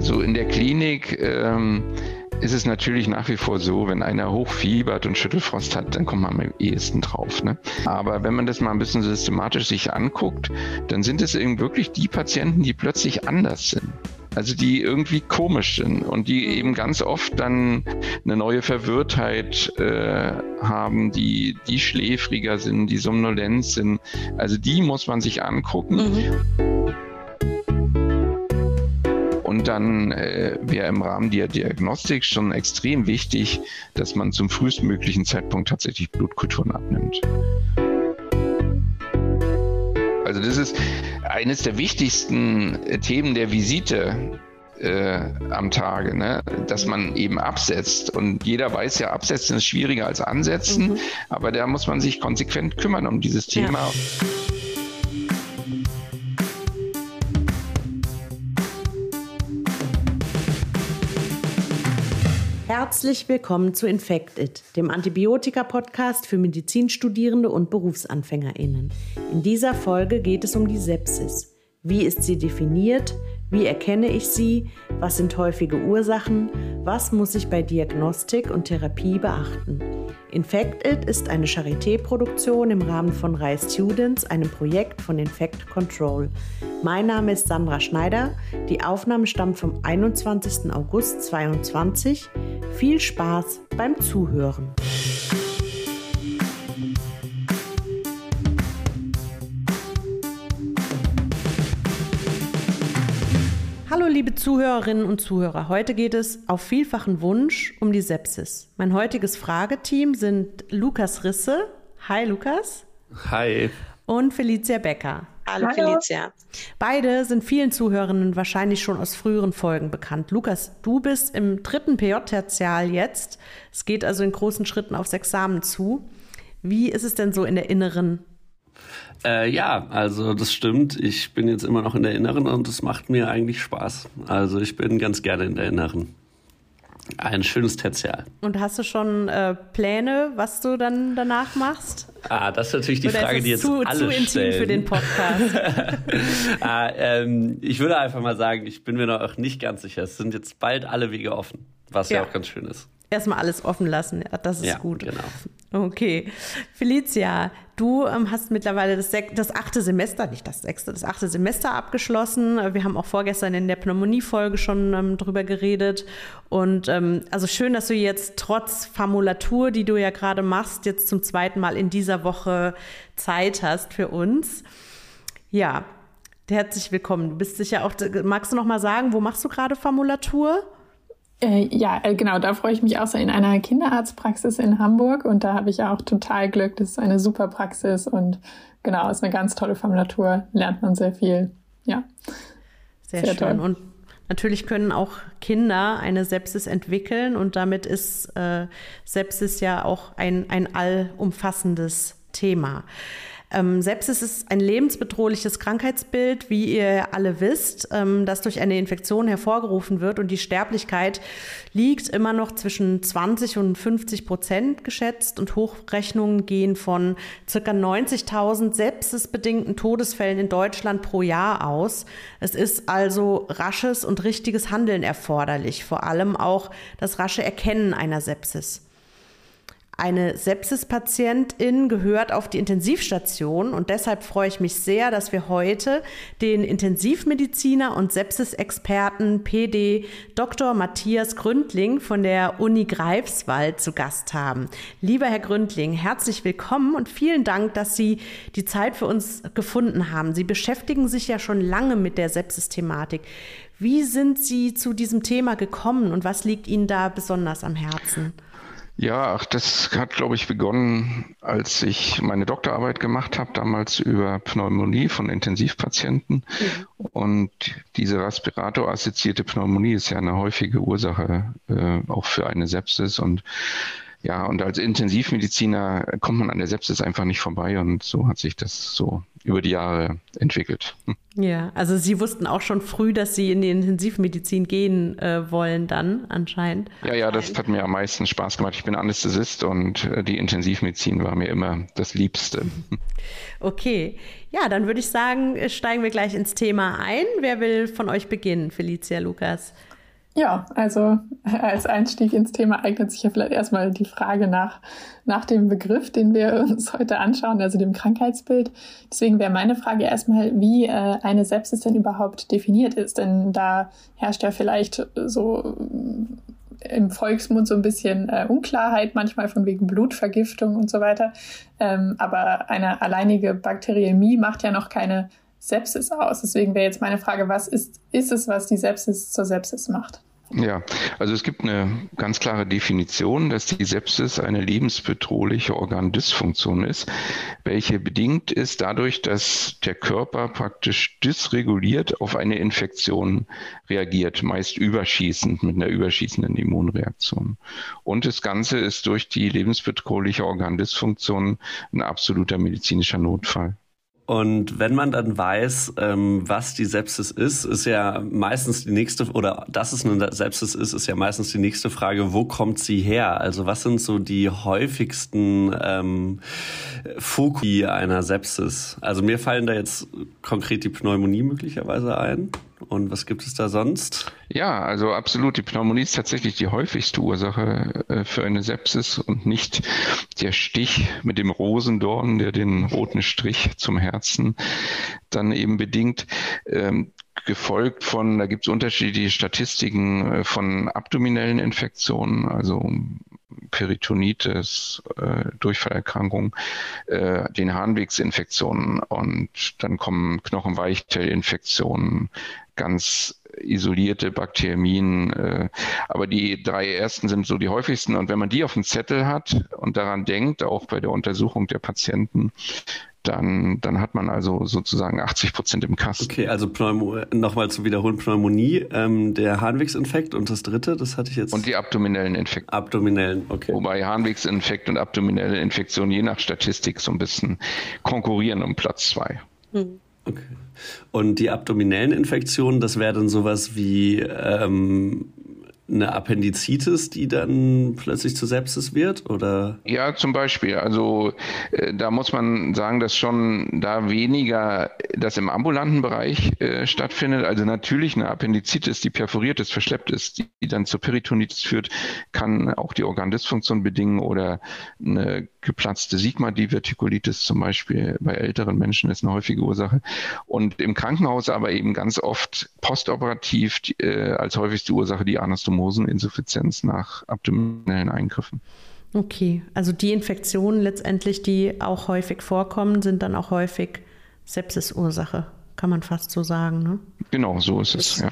Also in der Klinik ähm, ist es natürlich nach wie vor so, wenn einer hochfiebert und Schüttelfrost hat, dann kommt man am ehesten drauf. Ne? Aber wenn man das mal ein bisschen systematisch sich anguckt, dann sind es eben wirklich die Patienten, die plötzlich anders sind. Also die irgendwie komisch sind und die mhm. eben ganz oft dann eine neue Verwirrtheit äh, haben, die, die schläfriger sind, die somnolent sind. Also die muss man sich angucken. Mhm. Und dann äh, wäre im Rahmen der Diagnostik schon extrem wichtig, dass man zum frühestmöglichen Zeitpunkt tatsächlich Blutkulturen abnimmt. Also das ist eines der wichtigsten äh, Themen der Visite äh, am Tage, ne? dass man eben absetzt. Und jeder weiß ja, absetzen ist schwieriger als ansetzen, mhm. aber da muss man sich konsequent kümmern um dieses Thema. Ja. Herzlich willkommen zu Infected, dem Antibiotika-Podcast für Medizinstudierende und BerufsanfängerInnen. In dieser Folge geht es um die Sepsis. Wie ist sie definiert? Wie erkenne ich sie? Was sind häufige Ursachen? Was muss ich bei Diagnostik und Therapie beachten? Infected ist eine Charité-Produktion im Rahmen von RISE Students, einem Projekt von Infect Control. Mein Name ist Sandra Schneider. Die Aufnahme stammt vom 21. August 2022. Viel Spaß beim Zuhören. Hallo liebe Zuhörerinnen und Zuhörer, heute geht es auf vielfachen Wunsch um die Sepsis. Mein heutiges Frageteam sind Lukas Risse. Hi Lukas. Hi. Und Felicia Becker. Hallo, Hallo Felicia. Beide sind vielen Zuhörerinnen wahrscheinlich schon aus früheren Folgen bekannt. Lukas, du bist im dritten PJ-Tertial jetzt. Es geht also in großen Schritten aufs Examen zu. Wie ist es denn so in der inneren äh, ja, also das stimmt. Ich bin jetzt immer noch in der Inneren und es macht mir eigentlich Spaß. Also ich bin ganz gerne in der Inneren. Ein schönes Tertial. Und hast du schon äh, Pläne, was du dann danach machst? Ah, das ist natürlich die Oder Frage, die jetzt zu, alle zu intim stellen. für den Podcast. ah, ähm, ich würde einfach mal sagen, ich bin mir noch nicht ganz sicher. Es sind jetzt bald alle Wege offen, was ja, ja auch ganz schön ist erstmal alles offen lassen. Das ist ja, gut. Genau. Okay. Felicia, du ähm, hast mittlerweile das, das, achte Semester, nicht das sechste, das achte Semester abgeschlossen. Wir haben auch vorgestern in der Pneumonie-Folge schon ähm, drüber geredet. Und ähm, also schön, dass du jetzt trotz Formulatur, die du ja gerade machst, jetzt zum zweiten Mal in dieser Woche Zeit hast für uns. Ja, herzlich willkommen. Du bist sicher auch, magst du noch mal sagen, wo machst du gerade Formulatur? Äh, ja, äh, genau, da freue ich mich auch so in einer Kinderarztpraxis in Hamburg und da habe ich auch total Glück. Das ist eine super Praxis und genau, ist eine ganz tolle Formulatur, lernt man sehr viel. Ja. Sehr, sehr schön. Toll. Und natürlich können auch Kinder eine Sepsis entwickeln und damit ist äh, Sepsis ja auch ein, ein allumfassendes Thema. Ähm, Sepsis ist ein lebensbedrohliches Krankheitsbild, wie ihr alle wisst, ähm, das durch eine Infektion hervorgerufen wird und die Sterblichkeit liegt immer noch zwischen 20 und 50 Prozent geschätzt und Hochrechnungen gehen von circa 90.000 sepsisbedingten Todesfällen in Deutschland pro Jahr aus. Es ist also rasches und richtiges Handeln erforderlich, vor allem auch das rasche Erkennen einer Sepsis. Eine Sepsis-Patientin gehört auf die Intensivstation und deshalb freue ich mich sehr, dass wir heute den Intensivmediziner und Sepsis-Experten PD Dr. Matthias Gründling von der Uni Greifswald zu Gast haben. Lieber Herr Gründling, herzlich willkommen und vielen Dank, dass Sie die Zeit für uns gefunden haben. Sie beschäftigen sich ja schon lange mit der Sepsis-Thematik. Wie sind Sie zu diesem Thema gekommen und was liegt Ihnen da besonders am Herzen? Ja, ach, das hat, glaube ich, begonnen, als ich meine Doktorarbeit gemacht habe, damals über Pneumonie von Intensivpatienten. Mhm. Und diese respiratorassoziierte Pneumonie ist ja eine häufige Ursache äh, auch für eine Sepsis. Und Ja, und als Intensivmediziner kommt man an der Sepsis einfach nicht vorbei und so hat sich das so über die Jahre entwickelt. Ja, also Sie wussten auch schon früh, dass Sie in die Intensivmedizin gehen äh, wollen dann anscheinend. Ja, ja, das hat mir am meisten Spaß gemacht. Ich bin Anästhesist und äh, die Intensivmedizin war mir immer das Liebste. Okay, ja, dann würde ich sagen, steigen wir gleich ins Thema ein. Wer will von euch beginnen, Felicia Lukas? Ja, also als Einstieg ins Thema eignet sich ja vielleicht erstmal die Frage nach, nach dem Begriff, den wir uns heute anschauen, also dem Krankheitsbild. Deswegen wäre meine Frage erstmal, wie äh, eine Sepsis denn überhaupt definiert ist. Denn da herrscht ja vielleicht so äh, im Volksmund so ein bisschen äh, Unklarheit, manchmal von wegen Blutvergiftung und so weiter. Ähm, aber eine alleinige Bakteriämie macht ja noch keine Sepsis aus. Deswegen wäre jetzt meine Frage, was ist, ist es, was die Sepsis zur Sepsis macht? Ja, also es gibt eine ganz klare Definition, dass die Sepsis eine lebensbedrohliche Organdysfunktion ist, welche bedingt ist dadurch, dass der Körper praktisch dysreguliert auf eine Infektion reagiert, meist überschießend mit einer überschießenden Immunreaktion. Und das Ganze ist durch die lebensbedrohliche Organdysfunktion ein absoluter medizinischer Notfall. Und wenn man dann weiß, ähm, was die Sepsis ist, ist ja meistens die nächste, oder dass es eine Sepsis ist, ist ja meistens die nächste Frage, wo kommt sie her? Also was sind so die häufigsten ähm, Foki einer Sepsis? Also mir fallen da jetzt konkret die Pneumonie möglicherweise ein. Und was gibt es da sonst? Ja, also absolut. Die Pneumonie ist tatsächlich die häufigste Ursache äh, für eine Sepsis und nicht der Stich mit dem Rosendorn, der den roten Strich zum Herzen dann eben bedingt. Ähm, gefolgt von, da gibt es unterschiedliche Statistiken äh, von abdominellen Infektionen, also Peritonitis, äh, Durchfallerkrankung, äh, den Harnwegsinfektionen und dann kommen Knochenweichteillinfektionen, ganz isolierte Bakteriemien. Äh, aber die drei ersten sind so die häufigsten. Und wenn man die auf dem Zettel hat und daran denkt, auch bei der Untersuchung der Patienten, dann, dann hat man also sozusagen 80 Prozent im Kasten. Okay, also Pneumo nochmal zu wiederholen, Pneumonie, ähm, der Harnwegsinfekt und das dritte, das hatte ich jetzt. Und die abdominellen Infekte. Abdominellen, okay. Wobei Harnwegsinfekt und abdominelle Infektion je nach Statistik so ein bisschen konkurrieren um Platz zwei. Hm. Okay. Und die abdominellen Infektionen, das wäre dann sowas wie ähm, eine Appendizitis, die dann plötzlich zu Sepsis wird, oder? Ja, zum Beispiel. Also äh, da muss man sagen, dass schon da weniger das im ambulanten Bereich äh, stattfindet. Also natürlich eine Appendizitis, die perforiert ist, verschleppt ist, die, die dann zur Peritonitis führt, kann auch die Organdysfunktion bedingen oder eine geplatzte Sigma-Divertikulitis zum Beispiel bei älteren Menschen ist eine häufige Ursache. Und im Krankenhaus aber eben ganz oft postoperativ äh, als häufigste Ursache die Anastomoseninsuffizienz nach abdominellen Eingriffen. Okay, also die Infektionen letztendlich, die auch häufig vorkommen, sind dann auch häufig Sepsisursache, kann man fast so sagen. Ne? Genau, so ist es, ja.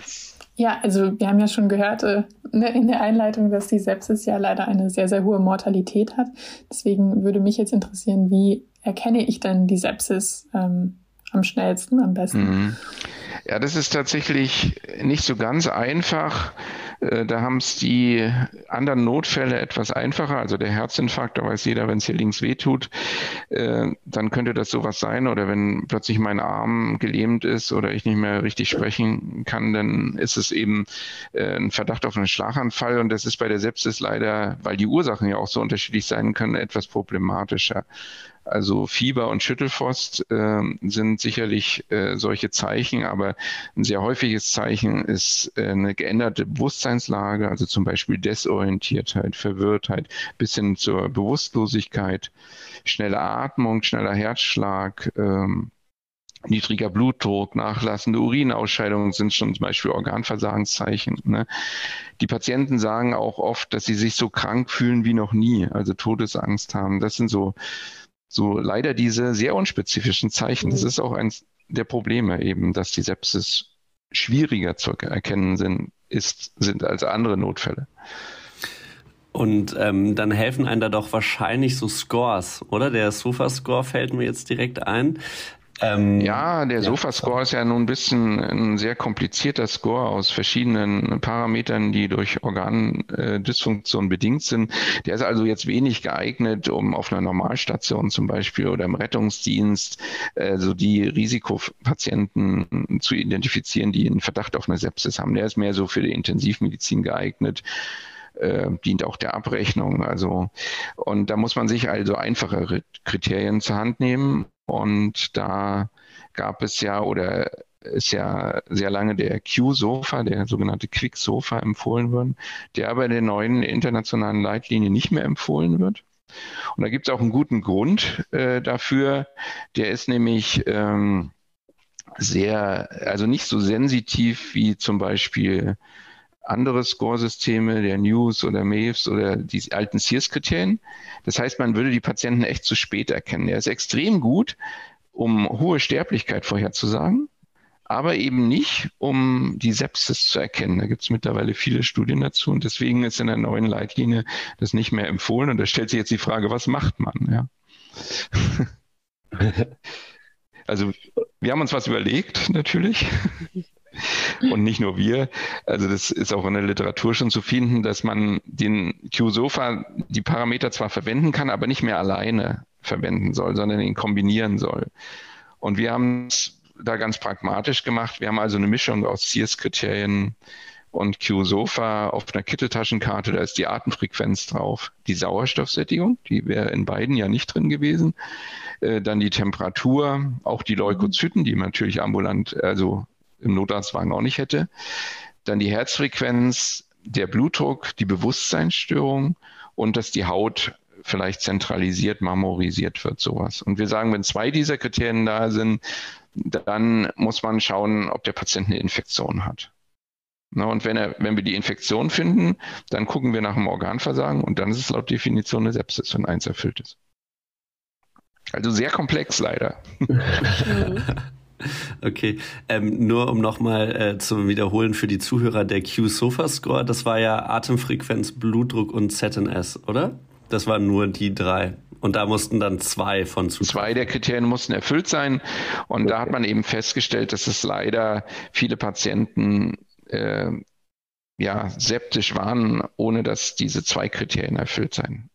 Ja, also wir haben ja schon gehört äh, ne, in der Einleitung, dass die Sepsis ja leider eine sehr, sehr hohe Mortalität hat. Deswegen würde mich jetzt interessieren, wie erkenne ich denn die Sepsis ähm, am schnellsten, am besten? Mhm. Ja, das ist tatsächlich nicht so ganz einfach. Äh, da haben es die anderen Notfälle etwas einfacher. Also der Herzinfarkt, da weiß jeder, wenn es hier links wehtut, äh, dann könnte das sowas sein. Oder wenn plötzlich mein Arm gelähmt ist oder ich nicht mehr richtig sprechen kann, dann ist es eben äh, ein Verdacht auf einen Schlaganfall. Und das ist bei der Sepsis leider, weil die Ursachen ja auch so unterschiedlich sein können, etwas problematischer. Also Fieber und Schüttelfrost äh, sind sicherlich äh, solche Zeichen, aber ein sehr häufiges Zeichen ist äh, eine geänderte Bewusstseinslage, also zum Beispiel Desorientiertheit, Verwirrtheit bis hin zur Bewusstlosigkeit, schnelle Atmung, schneller Herzschlag. Ähm, niedriger Blutdruck, nachlassende Urinausscheidungen sind schon zum Beispiel Organversagenszeichen. Ne? Die Patienten sagen auch oft, dass sie sich so krank fühlen wie noch nie, also Todesangst haben. Das sind so so leider diese sehr unspezifischen Zeichen. Das mhm. ist auch eins der Probleme eben, dass die Sepsis schwieriger zu erkennen sind, ist, sind als andere Notfälle. Und ähm, dann helfen einem da doch wahrscheinlich so Scores, oder? Der Sofa-Score fällt mir jetzt direkt ein. Ähm, ja, der ja, Sofa-Score ist ja nun ein bisschen ein sehr komplizierter Score aus verschiedenen Parametern, die durch Organdysfunktion bedingt sind. Der ist also jetzt wenig geeignet, um auf einer Normalstation zum Beispiel oder im Rettungsdienst äh, so die Risikopatienten zu identifizieren, die einen Verdacht auf eine Sepsis haben. Der ist mehr so für die Intensivmedizin geeignet äh, dient auch der Abrechnung. Also, und da muss man sich also einfachere Kriterien zur Hand nehmen. Und da gab es ja oder ist ja sehr lange der Q-Sofa, der sogenannte Quick-Sofa empfohlen worden, der aber in der neuen internationalen Leitlinie nicht mehr empfohlen wird. Und da gibt es auch einen guten Grund äh, dafür. Der ist nämlich ähm, sehr, also nicht so sensitiv wie zum Beispiel andere Scoresysteme, der News oder Maves oder die alten Sears-Kriterien. Das heißt, man würde die Patienten echt zu spät erkennen. Er ist extrem gut, um hohe Sterblichkeit vorherzusagen, aber eben nicht, um die Sepsis zu erkennen. Da gibt es mittlerweile viele Studien dazu und deswegen ist in der neuen Leitlinie das nicht mehr empfohlen. Und da stellt sich jetzt die Frage, was macht man? Ja. also wir haben uns was überlegt, natürlich. Und nicht nur wir. Also das ist auch in der Literatur schon zu finden, dass man den Q-Sofa, die Parameter zwar verwenden kann, aber nicht mehr alleine verwenden soll, sondern ihn kombinieren soll. Und wir haben es da ganz pragmatisch gemacht. Wir haben also eine Mischung aus CS-Kriterien und Q-Sofa auf einer Kitteltaschenkarte, da ist die Atemfrequenz drauf, die Sauerstoffsättigung, die wäre in beiden ja nicht drin gewesen, äh, dann die Temperatur, auch die Leukozyten, die man natürlich ambulant, also im Notarztwagen auch nicht hätte. Dann die Herzfrequenz, der Blutdruck, die Bewusstseinsstörung und dass die Haut vielleicht zentralisiert, marmorisiert wird, sowas. Und wir sagen, wenn zwei dieser Kriterien da sind, dann muss man schauen, ob der Patient eine Infektion hat. Na, und wenn, er, wenn wir die Infektion finden, dann gucken wir nach dem Organversagen und dann ist es laut Definition eine Sepsis, wenn eins erfüllt ist. Also sehr komplex leider. Okay, ähm, nur um nochmal äh, zu wiederholen für die Zuhörer, der Q-Sofa-Score, das war ja Atemfrequenz, Blutdruck und ZNS, oder? Das waren nur die drei. Und da mussten dann zwei von zu. Zwei der Kriterien mussten erfüllt sein. Und okay. da hat man eben festgestellt, dass es leider viele Patienten äh, ja, septisch waren, ohne dass diese zwei Kriterien erfüllt sein.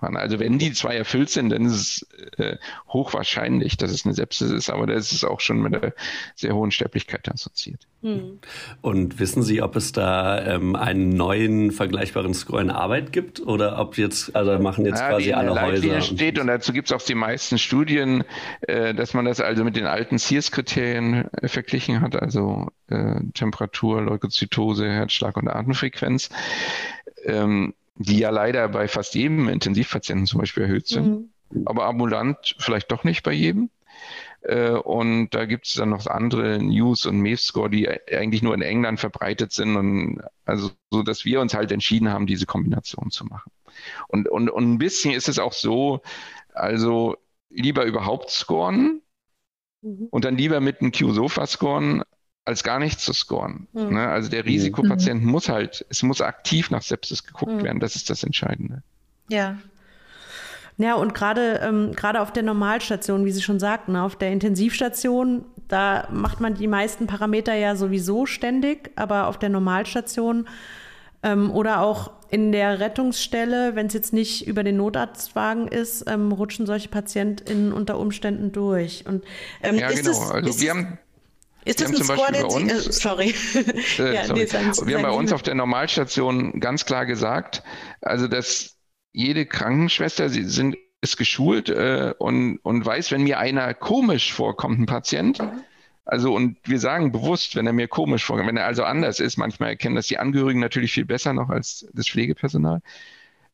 Also wenn die zwei erfüllt sind, dann ist es äh, hochwahrscheinlich, dass es eine Sepsis ist, aber das ist auch schon mit einer sehr hohen Sterblichkeit assoziiert. Hm. Und wissen Sie, ob es da ähm, einen neuen vergleichbaren Score in Arbeit gibt oder ob jetzt, also machen jetzt ja, quasi alle Häuser? steht und dazu gibt es auch die meisten Studien, äh, dass man das also mit den alten Sears-Kriterien äh, verglichen hat, also äh, Temperatur, Leukozytose, Herzschlag und Atemfrequenz. Ähm, die ja leider bei fast jedem Intensivpatienten zum Beispiel erhöht sind, mhm. aber ambulant vielleicht doch nicht bei jedem. Äh, und da gibt es dann noch andere News und MEF-Score, die eigentlich nur in England verbreitet sind und also so, dass wir uns halt entschieden haben, diese Kombination zu machen. Und, und, und ein bisschen ist es auch so, also lieber überhaupt scoren mhm. und dann lieber mit einem Q-Sofa scoren, als gar nicht zu scoren. Mhm. Ne? Also der Risikopatient mhm. muss halt, es muss aktiv nach Sepsis geguckt mhm. werden. Das ist das Entscheidende. Ja. Ja, und gerade ähm, gerade auf der Normalstation, wie Sie schon sagten, auf der Intensivstation, da macht man die meisten Parameter ja sowieso ständig, aber auf der Normalstation ähm, oder auch in der Rettungsstelle, wenn es jetzt nicht über den Notarztwagen ist, ähm, rutschen solche PatientInnen unter Umständen durch. Und, ähm, ja, genau. Es, also wir haben ist das ein Score, den Sie, äh, sorry. Äh, ja, sorry. Nee, wir haben bei uns auf der Normalstation ganz klar gesagt, also dass jede Krankenschwester, sie sind, ist geschult äh, und, und weiß, wenn mir einer komisch vorkommt, ein Patient, mhm. also und wir sagen bewusst, wenn er mir komisch vorkommt, wenn er also anders ist, manchmal erkennen das die Angehörigen natürlich viel besser noch als das Pflegepersonal,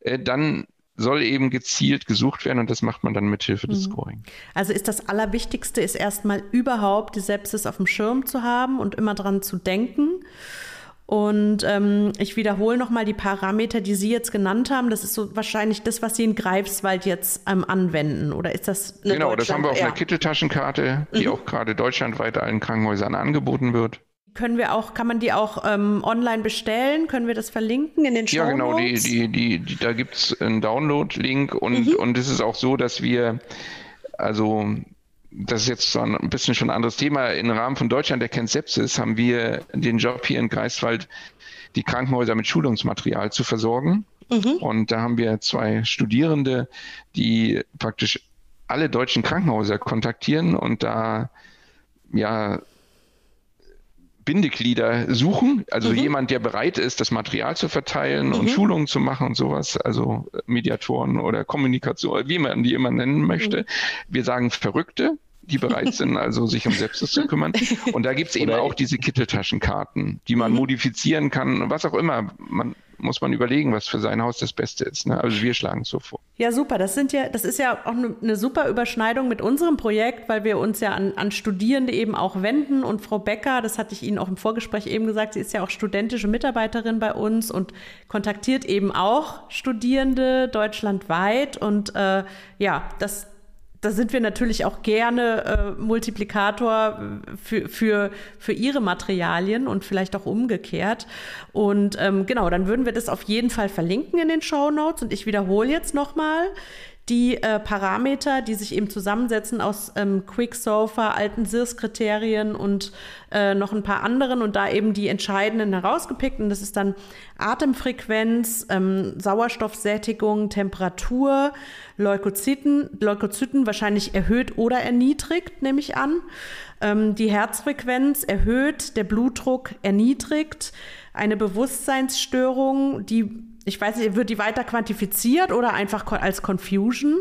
äh, dann soll eben gezielt gesucht werden und das macht man dann mit Hilfe des mhm. Scoring. Also ist das Allerwichtigste, ist erstmal überhaupt die Sepsis auf dem Schirm zu haben und immer dran zu denken. Und ähm, ich wiederhole nochmal die Parameter, die Sie jetzt genannt haben. Das ist so wahrscheinlich das, was Sie in Greifswald jetzt ähm, anwenden. Oder ist das eine Genau, das haben wir auf ja. einer Kitteltaschenkarte, die mhm. auch gerade deutschlandweit allen Krankenhäusern angeboten wird. Können wir auch, kann man die auch ähm, online bestellen? Können wir das verlinken in den Show Ja, genau, die, die, die, die da gibt es einen Download-Link und, mhm. und es ist auch so, dass wir, also das ist jetzt so ein bisschen schon ein anderes Thema. Im Rahmen von Deutschland erkennt Sepsis haben wir den Job hier in Greifswald, die Krankenhäuser mit Schulungsmaterial zu versorgen. Mhm. Und da haben wir zwei Studierende, die praktisch alle deutschen Krankenhäuser kontaktieren und da ja Bindeglieder suchen, also mhm. jemand, der bereit ist, das Material zu verteilen mhm. und Schulungen zu machen und sowas, also Mediatoren oder Kommunikation, wie man die immer nennen möchte. Mhm. Wir sagen Verrückte, die bereit sind, also sich um Sepsis zu kümmern. Und da gibt es eben auch diese Kitteltaschenkarten, die man mhm. modifizieren kann, was auch immer. Man muss man überlegen, was für sein Haus das Beste ist. Ne? Also wir schlagen es so vor. Ja, super. Das sind ja, das ist ja auch eine, eine super Überschneidung mit unserem Projekt, weil wir uns ja an, an Studierende eben auch wenden. Und Frau Becker, das hatte ich Ihnen auch im Vorgespräch eben gesagt, sie ist ja auch studentische Mitarbeiterin bei uns und kontaktiert eben auch Studierende deutschlandweit. Und äh, ja, das da sind wir natürlich auch gerne äh, Multiplikator für, für, für ihre Materialien und vielleicht auch umgekehrt. Und ähm, genau, dann würden wir das auf jeden Fall verlinken in den Show Notes. Und ich wiederhole jetzt nochmal die äh, Parameter, die sich eben zusammensetzen aus ähm, Quicksilver, alten SIRS-Kriterien und äh, noch ein paar anderen und da eben die entscheidenden herausgepickt. Und das ist dann Atemfrequenz, ähm, Sauerstoffsättigung, Temperatur, Leukozyten, Leukozyten wahrscheinlich erhöht oder erniedrigt, nehme ich an. Ähm, die Herzfrequenz erhöht, der Blutdruck erniedrigt, eine Bewusstseinsstörung, die ich weiß nicht, wird die weiter quantifiziert oder einfach als Confusion?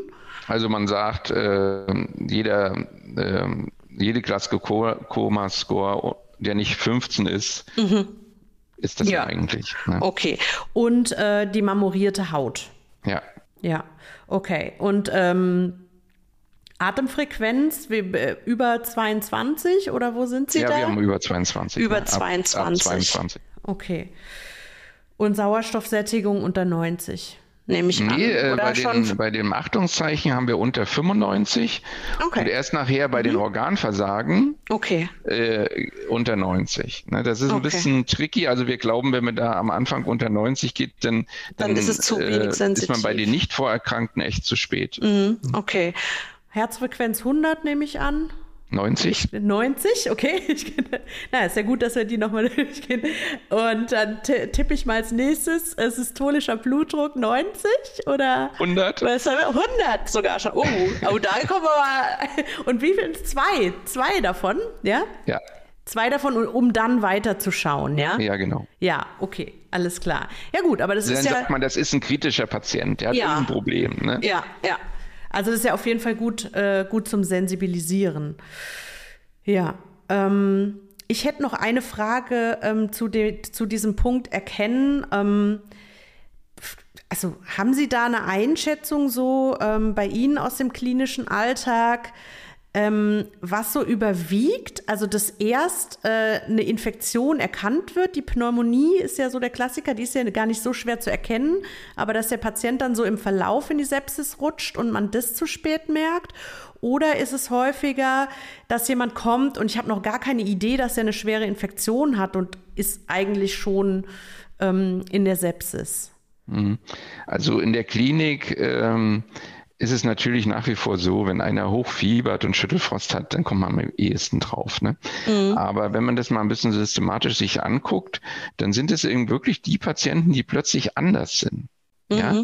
Also man sagt, äh, jeder, äh, jede Glasgow Coma Score, der nicht 15 ist, mhm. ist das ja. eigentlich. Ne? Okay. Und äh, die marmorierte Haut. Ja. Ja, okay. Und ähm, Atemfrequenz wie, äh, über 22 oder wo sind Sie ja, da? Ja, wir haben über 22. Über ne? 22. Ab, ab 22. Okay. Und Sauerstoffsättigung unter 90 nehme ich an. Nee, äh, bei, den, bei dem Achtungszeichen haben wir unter 95 okay. und erst nachher bei mhm. den Organversagen okay. äh, unter 90. Ne, das ist okay. ein bisschen tricky. Also wir glauben, wenn man da am Anfang unter 90 geht, dann, dann, dann ist, es zu wenig äh, ist man bei den nicht vorerkrankten echt zu spät. Mhm. Okay. Herzfrequenz 100 nehme ich an. 90? 90, okay. Ich, na, ist ja gut, dass wir die nochmal durchgehen. Und dann tippe ich mal als nächstes, es systolischer Blutdruck 90 oder? 100. 100 sogar schon. Oh, oh da kommen wir mal. Und wie viel? Zwei. Zwei davon, ja? Ja. Zwei davon, um dann weiterzuschauen, ja? Ja, genau. Ja, okay, alles klar. Ja gut, aber das dann ist ja... Dann sagt man, das ist ein kritischer Patient, der hat ja. ein Problem. Ne? Ja, ja. Also das ist ja auf jeden Fall gut, äh, gut zum Sensibilisieren. Ja. Ähm, ich hätte noch eine Frage ähm, zu, de, zu diesem Punkt Erkennen. Ähm, also haben Sie da eine Einschätzung so ähm, bei Ihnen aus dem klinischen Alltag? Ähm, was so überwiegt, also dass erst äh, eine Infektion erkannt wird. Die Pneumonie ist ja so der Klassiker, die ist ja gar nicht so schwer zu erkennen, aber dass der Patient dann so im Verlauf in die Sepsis rutscht und man das zu spät merkt. Oder ist es häufiger, dass jemand kommt und ich habe noch gar keine Idee, dass er eine schwere Infektion hat und ist eigentlich schon ähm, in der Sepsis? Mhm. Also in der Klinik ähm, ist es natürlich nach wie vor so, wenn einer hochfiebert und Schüttelfrost hat, dann kommt man am ehesten drauf. Ne? Mhm. Aber wenn man das mal ein bisschen systematisch sich anguckt, dann sind es eben wirklich die Patienten, die plötzlich anders sind. Mhm. Ja?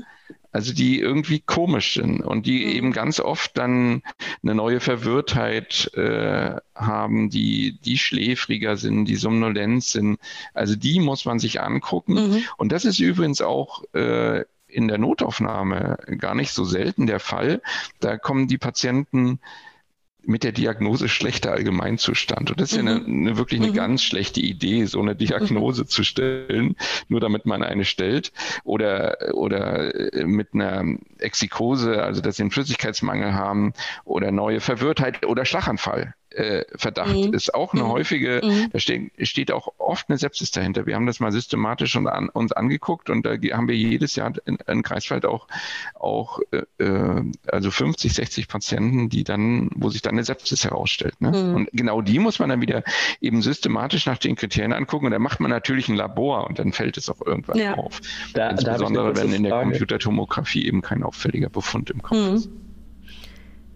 Also die irgendwie komisch sind und die mhm. eben ganz oft dann eine neue Verwirrtheit äh, haben, die, die schläfriger sind, die somnolent sind. Also die muss man sich angucken. Mhm. Und das ist übrigens auch äh, in der Notaufnahme gar nicht so selten der Fall. Da kommen die Patienten mit der Diagnose schlechter Allgemeinzustand. Und das ist mhm. ja eine, eine, wirklich eine mhm. ganz schlechte Idee, so eine Diagnose mhm. zu stellen, nur damit man eine stellt. Oder, oder mit einer Exikose, also dass sie einen Flüssigkeitsmangel haben oder neue Verwirrtheit oder Schlaganfall äh, Verdacht mhm. ist auch eine mhm. häufige, mhm. da steht, steht auch oft eine Sepsis dahinter. Wir haben das mal systematisch und an, uns angeguckt und da haben wir jedes Jahr in, in Greifswald auch, auch äh, äh also 50, 60 Patienten, die dann, wo sich dann eine Sepsis herausstellt. Ne? Mhm. Und genau die muss man dann wieder eben systematisch nach den Kriterien angucken und dann macht man natürlich ein Labor und dann fällt es auch irgendwann ja. auf. Da, Insbesondere wenn in der Computertomographie eben kein auffälliger Befund im Kopf mhm. ist.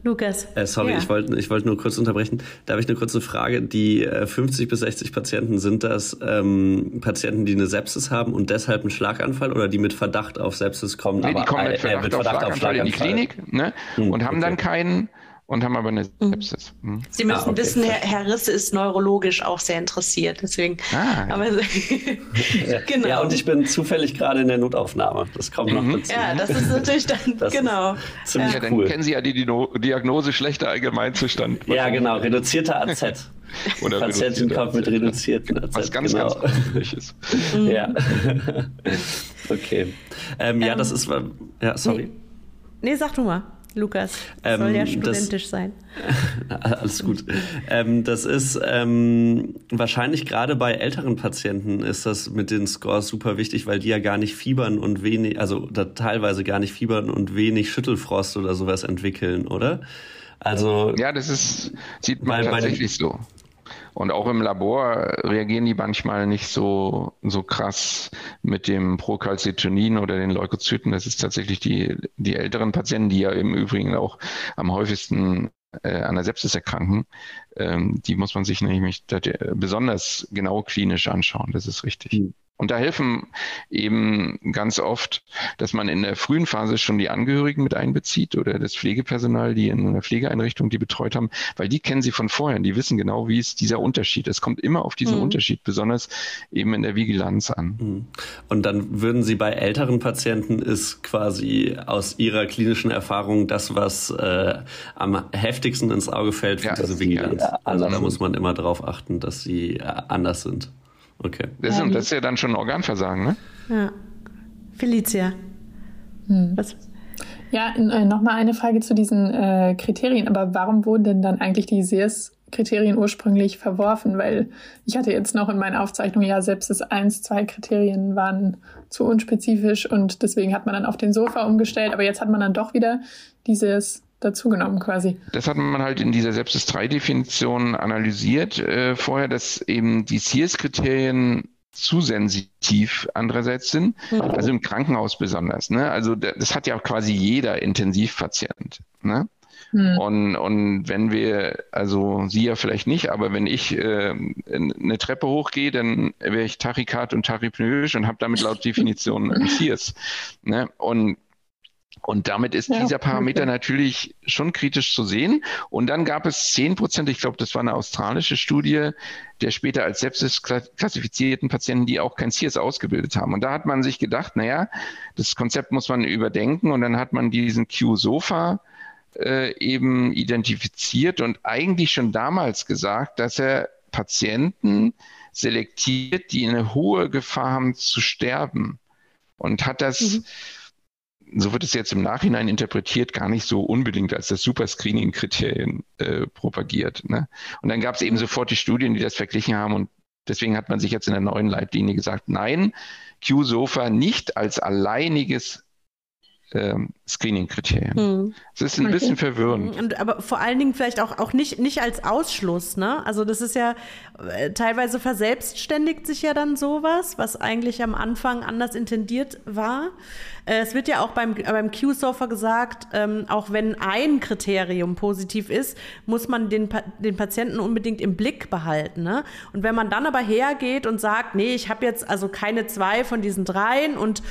Lukas. Äh, sorry, ja. ich wollte ich wollt nur kurz unterbrechen. Da habe ich eine kurze Frage. Die äh, 50 bis 60 Patienten, sind das ähm, Patienten, die eine Sepsis haben und deshalb einen Schlaganfall oder die mit Verdacht auf Sepsis kommen? Nee, aber, die kommen mit Verdacht, äh, mit Verdacht auf, Schlaganfall auf, Schlaganfall in die Klinik ne? Hm, und haben okay. dann keinen und haben aber eine mhm. Sepsis. Hm. Sie müssen ah, okay. wissen, Herr, Herr, Risse ist neurologisch auch sehr interessiert, deswegen. Ah, aber, ja. genau. Ja, und ich bin zufällig gerade in der Notaufnahme. Das kommt mhm. noch dazu. Ja, das ist natürlich dann, das genau. Ziemlich ja, cool. Dann kennen Sie ja die Diagnose schlechter Allgemeinzustand. Ja, genau, reduzierter AZ. Oder Patientin kommt mit reduzierten AZ. Was ganz, genau. ganz ist. ja. okay. Ähm, ja, das ähm, ist, ja, sorry. Nee, nee, sag du mal. Lukas. Ähm, soll ja studentisch das, sein. Alles gut. Ähm, das ist ähm, wahrscheinlich gerade bei älteren Patienten ist das mit den Scores super wichtig, weil die ja gar nicht fiebern und wenig, also teilweise gar nicht fiebern und wenig Schüttelfrost oder sowas entwickeln, oder? Also ja, das ist sieht man tatsächlich so. Und auch im Labor reagieren die manchmal nicht so, so krass mit dem Procalcitonin oder den Leukozyten. Das ist tatsächlich die, die älteren Patienten, die ja im Übrigen auch am häufigsten äh, an der Sepsis erkranken. Ähm, die muss man sich nämlich besonders genau klinisch anschauen. Das ist richtig. Mhm. Und da helfen eben ganz oft, dass man in der frühen Phase schon die Angehörigen mit einbezieht oder das Pflegepersonal, die in einer Pflegeeinrichtung die betreut haben, weil die kennen sie von vorher. Die wissen genau, wie ist dieser Unterschied. Es kommt immer auf diesen mhm. Unterschied, besonders eben in der Vigilanz an. Mhm. Und dann würden Sie bei älteren Patienten ist quasi aus Ihrer klinischen Erfahrung das, was äh, am heftigsten ins Auge fällt für ja, diese Vigilanz. Ja, also da muss man immer darauf achten, dass sie äh, anders sind. Okay. Das, ist, das ist ja dann schon Organversagen, ne? Ja. Felicia. Hm. Was? Ja, äh, nochmal eine Frage zu diesen äh, Kriterien. Aber warum wurden denn dann eigentlich die SEERS-Kriterien ursprünglich verworfen? Weil ich hatte jetzt noch in meinen Aufzeichnungen, ja, selbst das 1, 2 Kriterien waren zu unspezifisch und deswegen hat man dann auf den Sofa umgestellt. Aber jetzt hat man dann doch wieder dieses dazugenommen quasi. Das hat man halt in dieser Sepsis-3-Definition analysiert äh, vorher, dass eben die CIRS-Kriterien zu sensitiv andererseits sind, mhm. also im Krankenhaus besonders. Ne? Also das hat ja quasi jeder Intensivpatient. Ne? Mhm. Und, und wenn wir, also Sie ja vielleicht nicht, aber wenn ich äh, eine Treppe hochgehe, dann wäre ich tachykard und tachypnoisch und habe damit laut Definition ein CIRS. Ne? Und und damit ist ja, dieser Parameter okay. natürlich schon kritisch zu sehen. Und dann gab es zehn Prozent, ich glaube, das war eine australische Studie, der später als Sepsis klassifizierten Patienten, die auch kein CIRS ausgebildet haben. Und da hat man sich gedacht, naja, das Konzept muss man überdenken. Und dann hat man diesen Q-SOFA äh, eben identifiziert und eigentlich schon damals gesagt, dass er Patienten selektiert, die eine hohe Gefahr haben zu sterben. Und hat das mhm so wird es jetzt im Nachhinein interpretiert, gar nicht so unbedingt als das Super-Screening-Kriterien äh, propagiert. Ne? Und dann gab es eben sofort die Studien, die das verglichen haben und deswegen hat man sich jetzt in der neuen Leitlinie gesagt, nein, Q-SOFA nicht als alleiniges ähm, Screening-Kriterien. Hm. Das ist ein okay. bisschen verwirrend. Und, aber vor allen Dingen vielleicht auch, auch nicht, nicht als Ausschluss. Ne? Also das ist ja, äh, teilweise verselbstständigt sich ja dann sowas, was eigentlich am Anfang anders intendiert war. Äh, es wird ja auch beim, beim Q-Sofa gesagt, ähm, auch wenn ein Kriterium positiv ist, muss man den, den Patienten unbedingt im Blick behalten. Ne? Und wenn man dann aber hergeht und sagt, nee, ich habe jetzt also keine zwei von diesen dreien und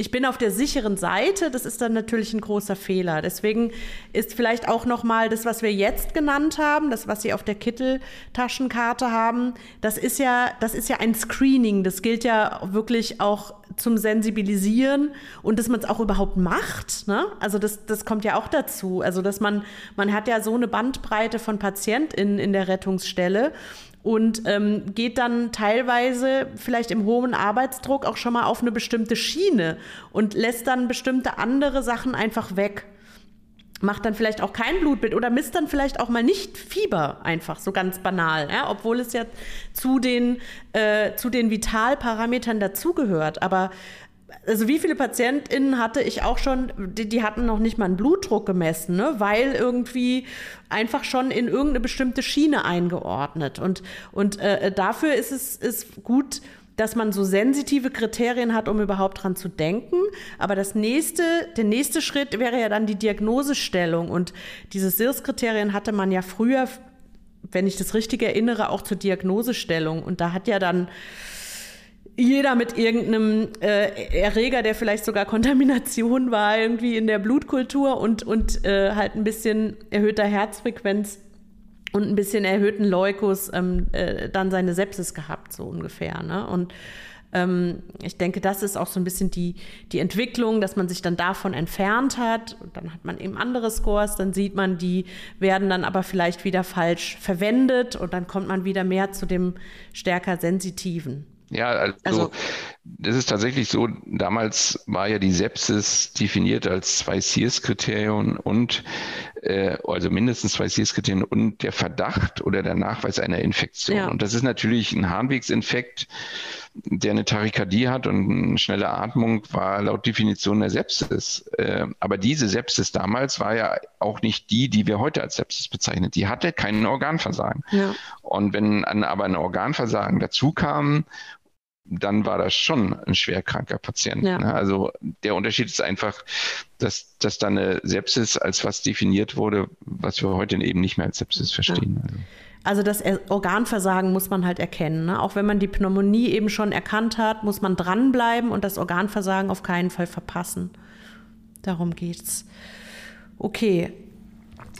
ich bin auf der sicheren Seite, das ist dann natürlich ein großer Fehler. Deswegen ist vielleicht auch noch mal das, was wir jetzt genannt haben, das, was Sie auf der Kittel-Taschenkarte haben, das ist ja, das ist ja ein Screening. Das gilt ja wirklich auch zum Sensibilisieren und dass man es auch überhaupt macht. Ne? Also das, das kommt ja auch dazu. Also dass man, man hat ja so eine Bandbreite von PatientInnen in der Rettungsstelle und ähm, geht dann teilweise vielleicht im hohen Arbeitsdruck auch schon mal auf eine bestimmte Schiene und lässt dann bestimmte andere Sachen einfach weg. Macht dann vielleicht auch kein Blutbild oder misst dann vielleicht auch mal nicht Fieber, einfach so ganz banal, ja? obwohl es ja zu den, äh, zu den Vitalparametern dazugehört. Aber also wie viele PatientInnen hatte ich auch schon, die, die hatten noch nicht mal einen Blutdruck gemessen, ne? weil irgendwie einfach schon in irgendeine bestimmte Schiene eingeordnet. Und, und äh, dafür ist es ist gut, dass man so sensitive Kriterien hat, um überhaupt dran zu denken. Aber das nächste, der nächste Schritt wäre ja dann die Diagnosestellung. Und diese SIRS-Kriterien hatte man ja früher, wenn ich das richtig erinnere, auch zur Diagnosestellung. Und da hat ja dann jeder mit irgendeinem äh, Erreger, der vielleicht sogar Kontamination war, irgendwie in der Blutkultur und, und äh, halt ein bisschen erhöhter Herzfrequenz und ein bisschen erhöhten Leukus ähm, äh, dann seine Sepsis gehabt, so ungefähr. Ne? Und ähm, ich denke, das ist auch so ein bisschen die, die Entwicklung, dass man sich dann davon entfernt hat. Und dann hat man eben andere Scores, dann sieht man, die werden dann aber vielleicht wieder falsch verwendet und dann kommt man wieder mehr zu dem stärker sensitiven. Ja, also, also das ist tatsächlich so, damals war ja die Sepsis definiert als zwei Sears-Kriterien und äh, also mindestens zwei Sears-Kriterien und der Verdacht oder der Nachweis einer Infektion. Ja. Und das ist natürlich ein Harnwegsinfekt, der eine Tachykardie hat und eine schnelle Atmung, war laut Definition der Sepsis. Äh, aber diese Sepsis damals war ja auch nicht die, die wir heute als Sepsis bezeichnen. Die hatte keinen Organversagen. Ja. Und wenn aber ein Organversagen dazu kam dann war das schon ein schwerkranker Patient. Ja. Ne? Also der Unterschied ist einfach, dass, dass da eine Sepsis als was definiert wurde, was wir heute eben nicht mehr als Sepsis verstehen. Ja. Also. das Organversagen muss man halt erkennen. Ne? Auch wenn man die Pneumonie eben schon erkannt hat, muss man dranbleiben und das Organversagen auf keinen Fall verpassen. Darum geht's. Okay,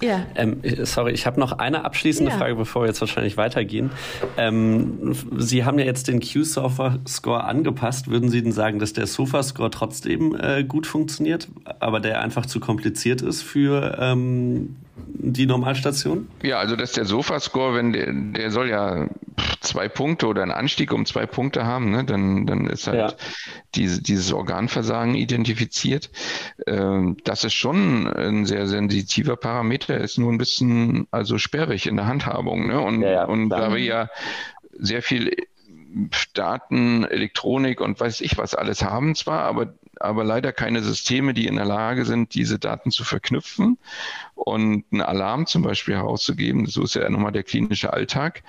ja. Ähm, sorry, ich habe noch eine abschließende ja. Frage, bevor wir jetzt wahrscheinlich weitergehen. Ähm, Sie haben ja jetzt den Q-Sofa-Score angepasst. Würden Sie denn sagen, dass der Sofa-Score trotzdem äh, gut funktioniert, aber der einfach zu kompliziert ist für ähm, die Normalstation? Ja, also dass der Sofa-Score, wenn der, der soll ja zwei Punkte oder einen Anstieg um zwei Punkte haben, ne, dann, dann ist halt ja. diese, dieses Organversagen identifiziert. Ähm, das ist schon ein sehr sensitiver Parameter, ist nur ein bisschen also sperrig in der Handhabung. Ne? Und, ja, ja, und da wir ja sehr viel Daten, Elektronik und weiß ich was alles haben zwar, aber, aber leider keine Systeme, die in der Lage sind, diese Daten zu verknüpfen und einen Alarm zum Beispiel herauszugeben. So ist ja nochmal der klinische Alltag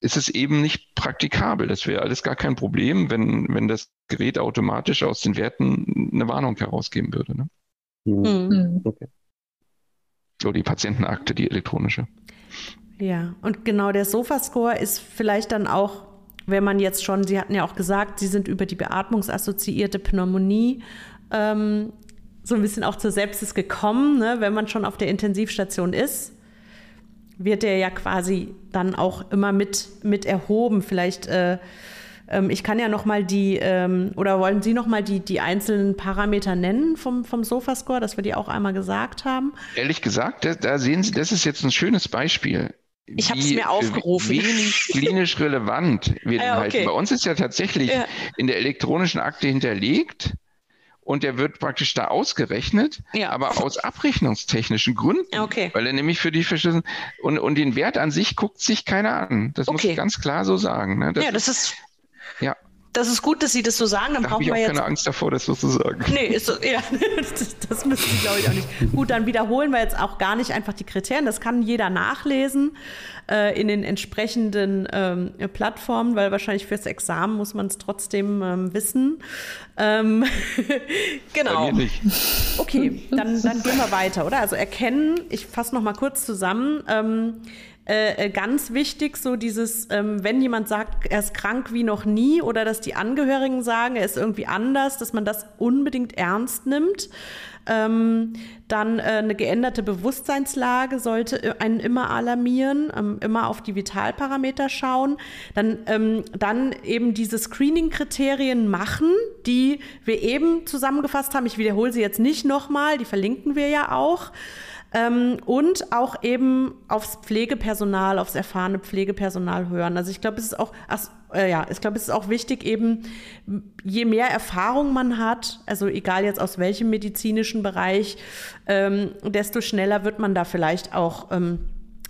ist es eben nicht praktikabel. Das wäre alles gar kein Problem, wenn, wenn das Gerät automatisch aus den Werten eine Warnung herausgeben würde. Ne? Mhm. Okay. So die Patientenakte, die elektronische. Ja, und genau der Sofa-Score ist vielleicht dann auch, wenn man jetzt schon, Sie hatten ja auch gesagt, Sie sind über die beatmungsassoziierte Pneumonie ähm, so ein bisschen auch zur Sepsis gekommen, ne, wenn man schon auf der Intensivstation ist wird der ja quasi dann auch immer mit, mit erhoben. Vielleicht, äh, ähm, ich kann ja noch mal die, ähm, oder wollen Sie noch mal die, die einzelnen Parameter nennen vom, vom Sofascore, dass wir die auch einmal gesagt haben? Ehrlich gesagt, da sehen Sie, das ist jetzt ein schönes Beispiel. Ich habe es mir aufgerufen. Wenig klinisch relevant wir ah, okay. Bei uns ist ja tatsächlich ja. in der elektronischen Akte hinterlegt, und der wird praktisch da ausgerechnet, ja. aber aus abrechnungstechnischen Gründen, okay. weil er nämlich für die verschissen und, und den Wert an sich guckt sich keiner an. Das okay. muss ich ganz klar so sagen. Ne? Das ja, das ist, ja das ist gut, dass Sie das so sagen. Dann da brauchen ich wir jetzt keine Angst davor, das so zu sagen. Nee, ist so, ja, das, das müssen Sie, glaube ich, auch nicht. Gut, dann wiederholen wir jetzt auch gar nicht einfach die Kriterien. Das kann jeder nachlesen äh, in den entsprechenden ähm, Plattformen, weil wahrscheinlich fürs Examen muss man es trotzdem ähm, wissen. Ähm, genau. Okay, dann, dann gehen wir weiter, oder? Also erkennen, ich fasse noch mal kurz zusammen. Äh, äh, ganz wichtig, so dieses, ähm, wenn jemand sagt, er ist krank wie noch nie oder dass die Angehörigen sagen, er ist irgendwie anders, dass man das unbedingt ernst nimmt. Ähm, dann äh, eine geänderte Bewusstseinslage sollte äh, einen immer alarmieren, ähm, immer auf die Vitalparameter schauen. Dann, ähm, dann eben diese Screening-Kriterien machen, die wir eben zusammengefasst haben. Ich wiederhole sie jetzt nicht nochmal, die verlinken wir ja auch. Ähm, und auch eben aufs Pflegepersonal, aufs erfahrene Pflegepersonal hören. Also ich glaube, es ist auch, ach, äh, ja, ich glaube, es ist auch wichtig, eben je mehr Erfahrung man hat, also egal jetzt aus welchem medizinischen Bereich, ähm, desto schneller wird man da vielleicht auch ähm,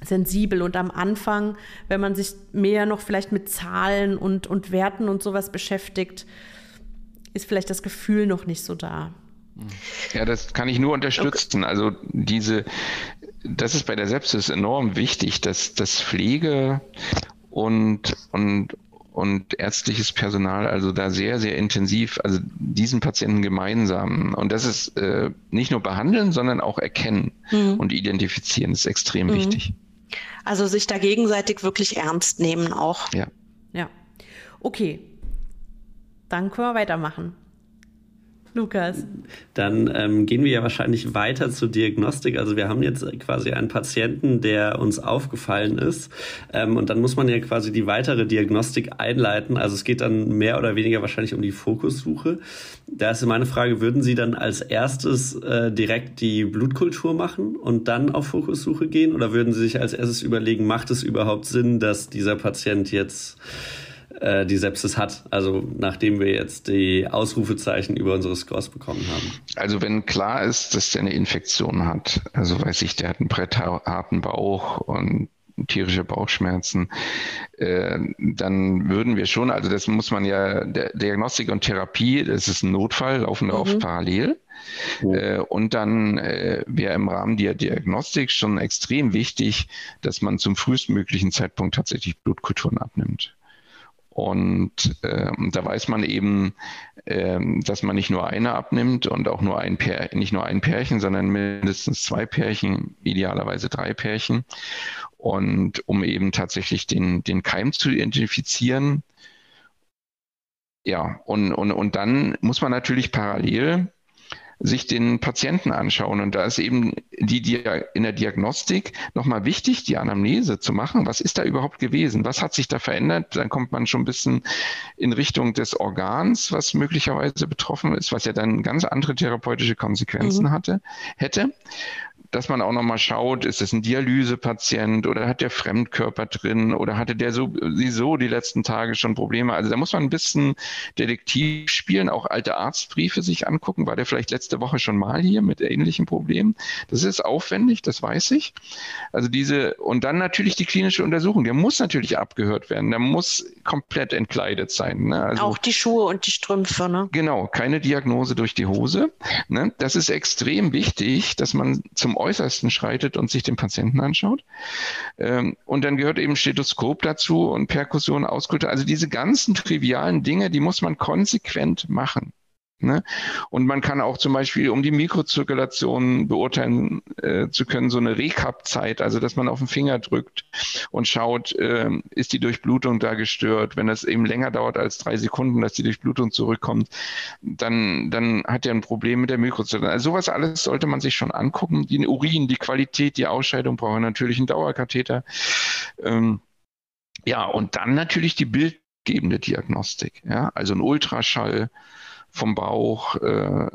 sensibel. Und am Anfang, wenn man sich mehr noch vielleicht mit Zahlen und, und Werten und sowas beschäftigt, ist vielleicht das Gefühl noch nicht so da. Ja, das kann ich nur unterstützen. Okay. Also diese, das ist bei der Sepsis enorm wichtig, dass, dass Pflege und, und, und ärztliches Personal also da sehr, sehr intensiv, also diesen Patienten gemeinsam. Und das ist äh, nicht nur behandeln, sondern auch erkennen mhm. und identifizieren. Ist extrem mhm. wichtig. Also sich da gegenseitig wirklich ernst nehmen auch. Ja. Ja. Okay. Dann können wir weitermachen. Lukas. Dann ähm, gehen wir ja wahrscheinlich weiter zur Diagnostik. Also wir haben jetzt quasi einen Patienten, der uns aufgefallen ist. Ähm, und dann muss man ja quasi die weitere Diagnostik einleiten. Also es geht dann mehr oder weniger wahrscheinlich um die Fokussuche. Da ist meine Frage, würden Sie dann als erstes äh, direkt die Blutkultur machen und dann auf Fokussuche gehen? Oder würden Sie sich als erstes überlegen, macht es überhaupt Sinn, dass dieser Patient jetzt äh, die Sepsis hat. Also nachdem wir jetzt die Ausrufezeichen über unsere Scores bekommen haben. Also wenn klar ist, dass der eine Infektion hat, also weiß ich, der hat einen brettharten Bauch und tierische Bauchschmerzen, äh, dann würden wir schon, also das muss man ja, der Diagnostik und Therapie, das ist ein Notfall, laufen mhm. oft parallel. Mhm. Äh, und dann äh, wäre im Rahmen der Diagnostik schon extrem wichtig, dass man zum frühestmöglichen Zeitpunkt tatsächlich Blutkulturen abnimmt. Und ähm, da weiß man eben, ähm, dass man nicht nur eine abnimmt und auch nur ein Pär, nicht nur ein Pärchen, sondern mindestens zwei Pärchen, idealerweise drei Pärchen. Und um eben tatsächlich den, den Keim zu identifizieren. Ja, und, und, und dann muss man natürlich parallel sich den Patienten anschauen. Und da ist eben die, die in der Diagnostik nochmal wichtig, die Anamnese zu machen. Was ist da überhaupt gewesen? Was hat sich da verändert? Dann kommt man schon ein bisschen in Richtung des Organs, was möglicherweise betroffen ist, was ja dann ganz andere therapeutische Konsequenzen mhm. hatte, hätte dass man auch nochmal schaut, ist es ein Dialysepatient oder hat der Fremdkörper drin oder hatte der sowieso die letzten Tage schon Probleme. Also da muss man ein bisschen Detektiv spielen, auch alte Arztbriefe sich angucken. War der vielleicht letzte Woche schon mal hier mit ähnlichen Problemen? Das ist aufwendig, das weiß ich. Also diese, und dann natürlich die klinische Untersuchung. Der muss natürlich abgehört werden. Der muss komplett entkleidet sein. Ne? Also, auch die Schuhe und die Strümpfe, ne? Genau, keine Diagnose durch die Hose. Ne? Das ist extrem wichtig, dass man zum Äußersten schreitet und sich den Patienten anschaut. Ähm, und dann gehört eben Stethoskop dazu und Perkussion, Auskultur. Also diese ganzen trivialen Dinge, die muss man konsequent machen. Ne? Und man kann auch zum Beispiel, um die Mikrozirkulation beurteilen äh, zu können, so eine Recap-Zeit, also dass man auf den Finger drückt und schaut, äh, ist die Durchblutung da gestört. Wenn das eben länger dauert als drei Sekunden, dass die Durchblutung zurückkommt, dann, dann hat er ein Problem mit der Mikrozirkulation. Also sowas alles sollte man sich schon angucken. Die Urin, die Qualität, die Ausscheidung brauchen natürlich einen Dauerkatheter. Ähm, ja, und dann natürlich die bildgebende Diagnostik, ja, also ein Ultraschall vom Bauch, äh,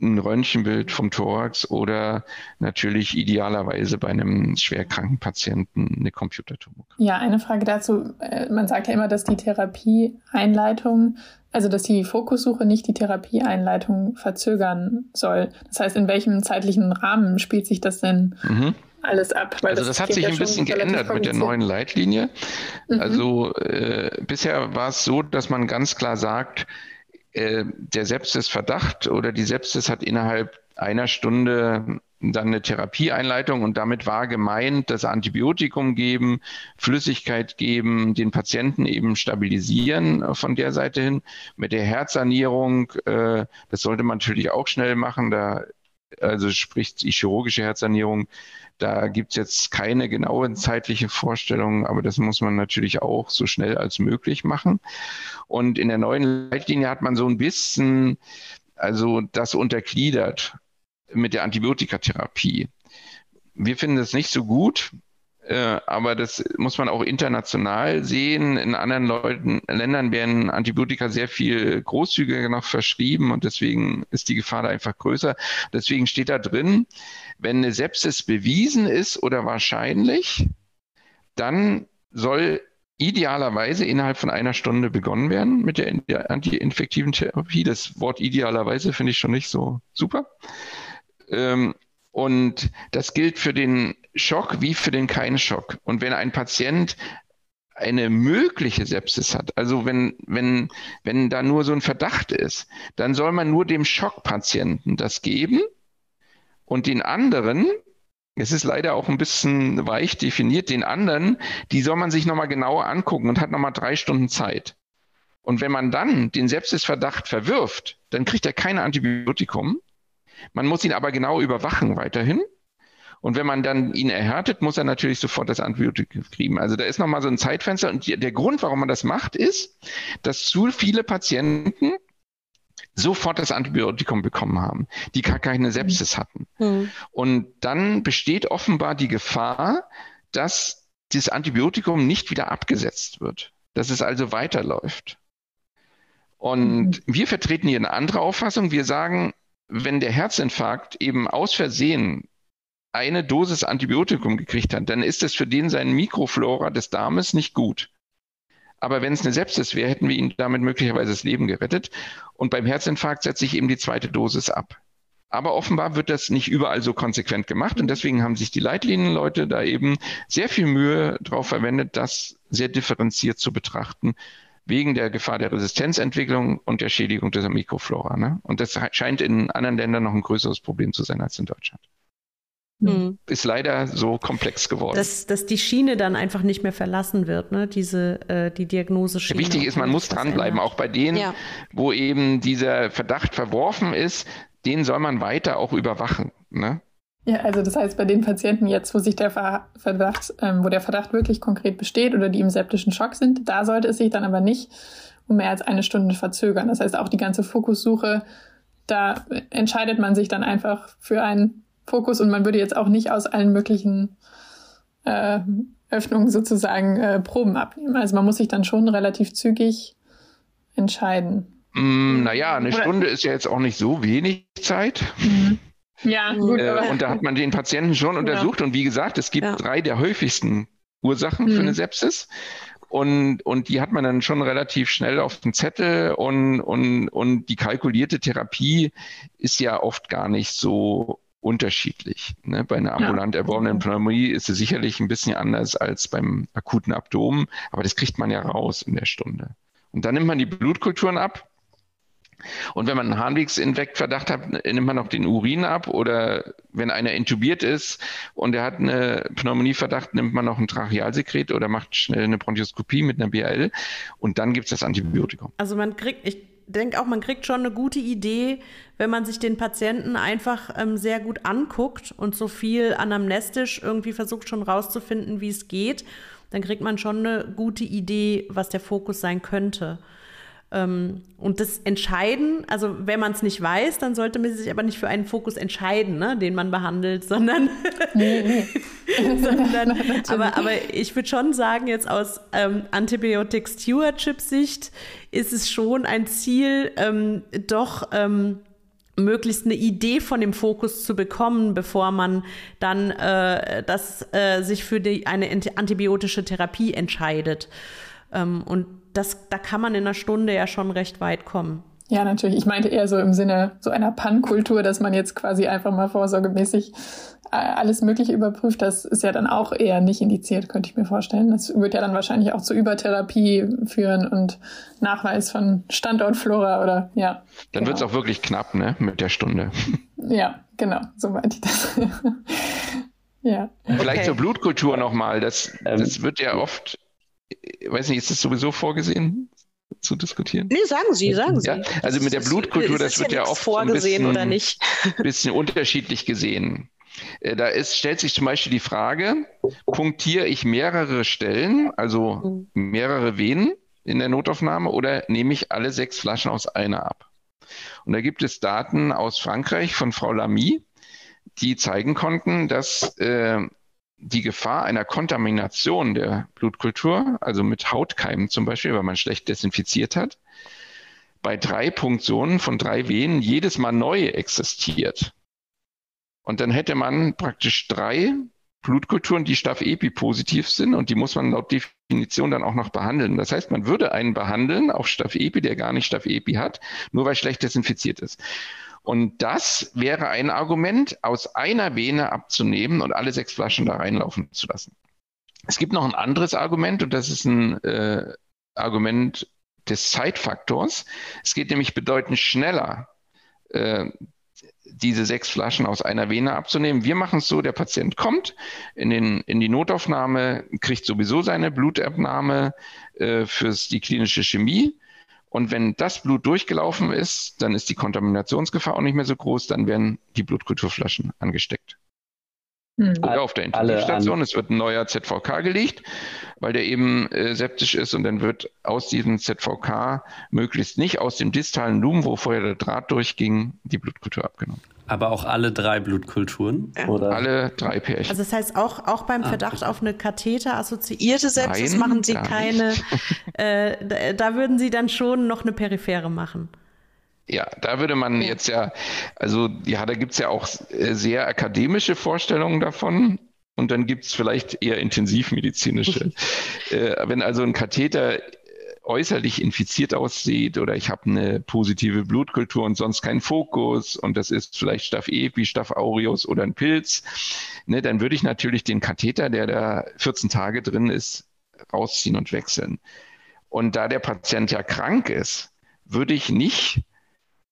ein Röntgenbild vom Thorax oder natürlich idealerweise bei einem schwerkranken Patienten eine Computertomographie. Ja, eine Frage dazu. Äh, man sagt ja immer, dass die Therapieeinleitung, also dass die Fokussuche nicht die Therapieeinleitung verzögern soll. Das heißt, in welchem zeitlichen Rahmen spielt sich das denn mhm alles ab. also das, das hat sich ein bisschen geändert mit der neuen Leitlinie. Mhm. Also äh, bisher war es so, dass man ganz klar sagt, äh, der Sepsis-Verdacht oder die Sepsis hat innerhalb einer Stunde dann eine Therapieeinleitung und damit war gemeint, das Antibiotikum geben, Flüssigkeit geben, den Patienten eben stabilisieren von der Seite hin. Mit der Herzsanierung, äh, das sollte man natürlich auch schnell machen, da also sprich die chirurgische Herzsanierung, da gibt es jetzt keine genaue zeitliche Vorstellung, aber das muss man natürlich auch so schnell als möglich machen. Und in der neuen Leitlinie hat man so ein bisschen, also das untergliedert mit der Antibiotikatherapie. Wir finden das nicht so gut, äh, aber das muss man auch international sehen. In anderen Leuten, Ländern werden Antibiotika sehr viel großzügiger noch verschrieben und deswegen ist die Gefahr da einfach größer. Deswegen steht da drin, wenn eine Sepsis bewiesen ist oder wahrscheinlich, dann soll idealerweise innerhalb von einer Stunde begonnen werden mit der antiinfektiven Therapie. Das Wort idealerweise finde ich schon nicht so super. Ähm, und das gilt für den Schock wie für den keinen Schock. Und wenn ein Patient eine mögliche Sepsis hat, also wenn, wenn, wenn da nur so ein Verdacht ist, dann soll man nur dem Schockpatienten das geben und den anderen Es ist leider auch ein bisschen weich definiert. Den anderen, die soll man sich nochmal genauer angucken und hat nochmal drei Stunden Zeit. Und wenn man dann den Sepsisverdacht verwirft, dann kriegt er keine Antibiotikum. Man muss ihn aber genau überwachen weiterhin. Und wenn man dann ihn erhärtet, muss er natürlich sofort das Antibiotikum kriegen. Also da ist nochmal so ein Zeitfenster. Und der Grund, warum man das macht, ist, dass zu viele Patienten sofort das Antibiotikum bekommen haben, die gar keine Sepsis hatten. Mhm. Und dann besteht offenbar die Gefahr, dass das Antibiotikum nicht wieder abgesetzt wird, dass es also weiterläuft. Und mhm. wir vertreten hier eine andere Auffassung. Wir sagen, wenn der Herzinfarkt eben aus Versehen eine Dosis Antibiotikum gekriegt hat, dann ist es für den seinen Mikroflora des Darmes nicht gut. Aber wenn es eine Sepsis wäre, hätten wir ihm damit möglicherweise das Leben gerettet. Und beim Herzinfarkt setze ich eben die zweite Dosis ab. Aber offenbar wird das nicht überall so konsequent gemacht. Und deswegen haben sich die Leitlinienleute da eben sehr viel Mühe darauf verwendet, das sehr differenziert zu betrachten, wegen der Gefahr der Resistenzentwicklung und der Schädigung dieser Mikroflora. Ne? Und das scheint in anderen Ländern noch ein größeres Problem zu sein als in Deutschland. Mhm. Ist leider so komplex geworden. Dass, dass die Schiene dann einfach nicht mehr verlassen wird, ne? Diese, äh, die Diagnoseschiene. Wichtig ist, man muss dranbleiben, auch bei denen, ja. wo eben dieser Verdacht verworfen ist, den soll man weiter auch überwachen. Ne? Ja, also das heißt, bei den Patienten jetzt, wo sich der Verdacht, ähm, wo der Verdacht wirklich konkret besteht oder die im septischen Schock sind, da sollte es sich dann aber nicht um mehr als eine Stunde verzögern. Das heißt, auch die ganze Fokussuche, da entscheidet man sich dann einfach für einen Fokus und man würde jetzt auch nicht aus allen möglichen äh, Öffnungen sozusagen äh, Proben abnehmen. Also man muss sich dann schon relativ zügig entscheiden. Mm, naja, eine Oder Stunde ist ja jetzt auch nicht so wenig Zeit. Mhm. Ja, gut. Äh, und da hat man den Patienten schon untersucht. Ja. Und wie gesagt, es gibt ja. drei der häufigsten Ursachen mhm. für eine Sepsis. Und, und die hat man dann schon relativ schnell auf dem Zettel und, und, und die kalkulierte Therapie ist ja oft gar nicht so unterschiedlich. Ne? Bei einer ambulant erworbenen Pneumonie ist es sicherlich ein bisschen anders als beim akuten Abdomen, aber das kriegt man ja raus in der Stunde. Und dann nimmt man die Blutkulturen ab. Und wenn man einen Harnwegsinfektverdacht hat, nimmt man noch den Urin ab. Oder wenn einer intubiert ist und er hat eine Pneumonieverdacht, nimmt man noch ein Trachealsekret oder macht schnell eine Bronchoskopie mit einer BAL. Und dann gibt es das Antibiotikum. Also man kriegt, ich denke auch, man kriegt schon eine gute Idee, wenn man sich den Patienten einfach ähm, sehr gut anguckt und so viel anamnestisch irgendwie versucht schon rauszufinden, wie es geht, dann kriegt man schon eine gute Idee, was der Fokus sein könnte. Ähm, und das Entscheiden, also wenn man es nicht weiß, dann sollte man sich aber nicht für einen Fokus entscheiden, ne, den man behandelt, sondern, nee, nee. sondern aber, aber ich würde schon sagen, jetzt aus ähm, Antibiotic Stewardship-Sicht ist es schon ein Ziel, ähm, doch ähm, möglichst eine Idee von dem Fokus zu bekommen, bevor man dann äh, das, äh, sich für die, eine antibiotische Therapie entscheidet. Ähm, und das, da kann man in einer Stunde ja schon recht weit kommen. Ja, natürlich. Ich meinte eher so im Sinne so einer Pan-Kultur, dass man jetzt quasi einfach mal vorsorgemäßig äh, alles Mögliche überprüft. Das ist ja dann auch eher nicht indiziert, könnte ich mir vorstellen. Das wird ja dann wahrscheinlich auch zu Übertherapie führen und Nachweis von Standortflora oder ja. Dann genau. wird es auch wirklich knapp, ne, mit der Stunde. Ja, genau, so meinte ich das. ja. Vielleicht okay. zur Blutkultur nochmal. Das, ähm, das wird ja oft weiß nicht, ist das sowieso vorgesehen? zu diskutieren? Nee, sagen Sie, sagen Sie. Ja, also mit der Blutkultur, das wird ja, ja oft vorgesehen ein bisschen, oder nicht. bisschen unterschiedlich gesehen. Äh, da ist, stellt sich zum Beispiel die Frage, punktiere ich mehrere Stellen, also mhm. mehrere Venen in der Notaufnahme oder nehme ich alle sechs Flaschen aus einer ab? Und da gibt es Daten aus Frankreich von Frau Lamy, die zeigen konnten, dass äh, die Gefahr einer Kontamination der Blutkultur, also mit Hautkeimen zum Beispiel, weil man schlecht desinfiziert hat, bei drei Punktionen von drei Venen jedes Mal neu existiert. Und dann hätte man praktisch drei Blutkulturen, die Staph-Epi positiv sind und die muss man laut Definition dann auch noch behandeln. Das heißt, man würde einen behandeln auf Staph-Epi, der gar nicht Staph-Epi hat, nur weil schlecht desinfiziert ist. Und das wäre ein Argument, aus einer Vene abzunehmen und alle sechs Flaschen da reinlaufen zu lassen. Es gibt noch ein anderes Argument und das ist ein äh, Argument des Zeitfaktors. Es geht nämlich bedeutend schneller, äh, diese sechs Flaschen aus einer Vene abzunehmen. Wir machen es so, der Patient kommt in, den, in die Notaufnahme, kriegt sowieso seine Blutabnahme äh, für die klinische Chemie. Und wenn das Blut durchgelaufen ist, dann ist die Kontaminationsgefahr auch nicht mehr so groß, dann werden die Blutkulturflaschen angesteckt. Hm. Oder auf der Intensivstation. Es wird ein neuer ZVK gelegt, weil der eben äh, septisch ist und dann wird aus diesem ZVK möglichst nicht aus dem distalen Lumen, wo vorher der Draht durchging, die Blutkultur abgenommen. Aber auch alle drei Blutkulturen? Ja. Oder? Alle drei Pärchen. Also das heißt, auch, auch beim ah, Verdacht ah, auf eine Katheter-assoziierte Sepsis Nein, machen Sie keine, äh, da würden Sie dann schon noch eine Periphere machen. Ja, da würde man jetzt ja, also ja, da gibt es ja auch äh, sehr akademische Vorstellungen davon. Und dann gibt es vielleicht eher intensivmedizinische. äh, wenn also ein Katheter äußerlich infiziert aussieht oder ich habe eine positive Blutkultur und sonst keinen Fokus und das ist vielleicht Staph epi, Staph aureus oder ein Pilz, ne, dann würde ich natürlich den Katheter, der da 14 Tage drin ist, rausziehen und wechseln. Und da der Patient ja krank ist, würde ich nicht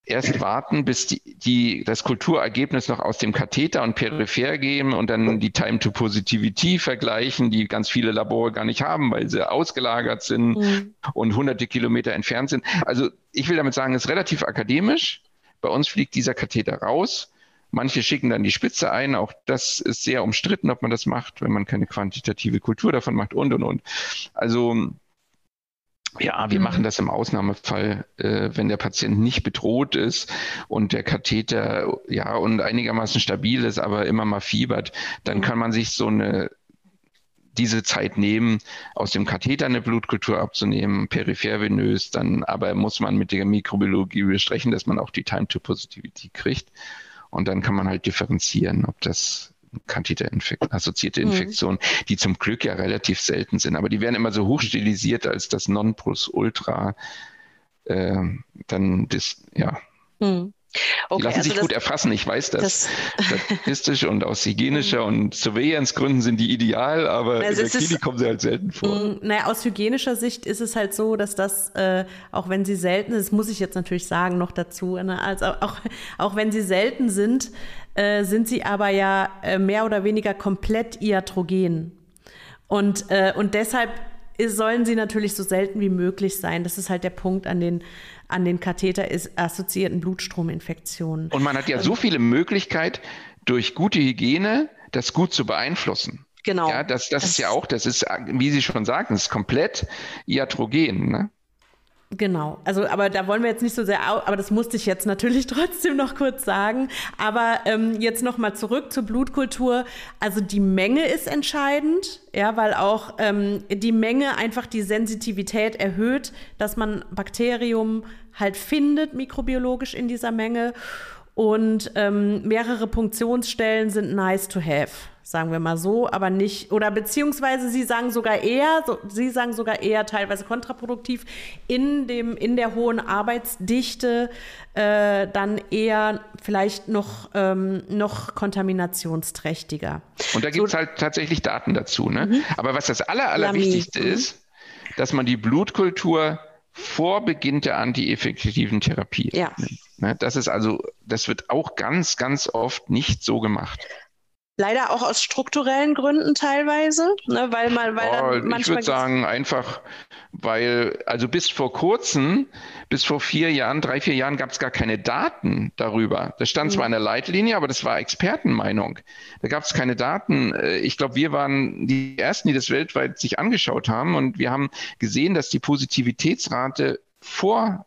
erst warten, bis die, die, das Kulturergebnis noch aus dem Katheter und peripher gehen und dann die Time to Positivity vergleichen, die ganz viele Labore gar nicht haben, weil sie ausgelagert sind mhm. und hunderte Kilometer entfernt sind. Also ich will damit sagen, es ist relativ akademisch. Bei uns fliegt dieser Katheter raus. Manche schicken dann die Spitze ein. Auch das ist sehr umstritten, ob man das macht, wenn man keine quantitative Kultur davon macht und, und, und. Also ja, wir mhm. machen das im Ausnahmefall, äh, wenn der Patient nicht bedroht ist und der Katheter ja und einigermaßen stabil ist, aber immer mal fiebert, dann mhm. kann man sich so eine diese Zeit nehmen, aus dem Katheter eine Blutkultur abzunehmen, periphervenös, dann aber muss man mit der Mikrobiologie besprechen, dass man auch die Time to Positivity kriegt. Und dann kann man halt differenzieren, ob das Katheter-assoziierte mhm. Infektionen, mhm. die zum Glück ja relativ selten sind. Aber die werden immer so hochstilisiert als das Nonplusultra. Äh, dann das, ja. Mhm. Okay, die lassen also sich das, gut erfassen. Ich weiß das, das statistisch und aus hygienischer und Surveillance-Gründen sind die ideal, aber also in der Klinik ist, kommen sie halt selten vor. Mm, naja, aus hygienischer Sicht ist es halt so, dass das, äh, auch wenn sie selten ist, muss ich jetzt natürlich sagen noch dazu, ne, also auch, auch wenn sie selten sind, äh, sind sie aber ja äh, mehr oder weniger komplett iatrogen. Und, äh, und deshalb sollen sie natürlich so selten wie möglich sein. Das ist halt der Punkt an den, an den Katheter assoziierten Blutstrominfektionen. Und man hat ja so viele Möglichkeiten, durch gute Hygiene das gut zu beeinflussen. Genau. Ja, das, das, das ist ja auch, das ist, wie Sie schon sagten, ist komplett iatrogen. Ne? Genau, also aber da wollen wir jetzt nicht so sehr, aber das musste ich jetzt natürlich trotzdem noch kurz sagen. Aber ähm, jetzt nochmal zurück zur Blutkultur. Also die Menge ist entscheidend, ja, weil auch ähm, die Menge einfach die Sensitivität erhöht, dass man Bakterium halt findet mikrobiologisch in dieser Menge. Und ähm, mehrere Punktionsstellen sind nice to have sagen wir mal so, aber nicht, oder beziehungsweise sie sagen sogar eher, so, sie sagen sogar eher teilweise kontraproduktiv, in, dem, in der hohen Arbeitsdichte äh, dann eher vielleicht noch, ähm, noch kontaminationsträchtiger. Und da gibt es so, halt tatsächlich Daten dazu. Ne? Mhm. Aber was das Aller, Allerwichtigste mhm. ist, dass man die Blutkultur vor Beginn der antieffektiven Therapie. Ja. Ne? Das ist also, das wird auch ganz, ganz oft nicht so gemacht. Leider auch aus strukturellen Gründen teilweise, ne, weil man, weil oh, manchmal. Ich würde sagen, einfach, weil, also bis vor kurzem, bis vor vier Jahren, drei, vier Jahren gab es gar keine Daten darüber. Das stand mhm. zwar in der Leitlinie, aber das war Expertenmeinung. Da gab es keine Daten. Äh, ich glaube, wir waren die Ersten, die das weltweit sich angeschaut haben und wir haben gesehen, dass die Positivitätsrate vor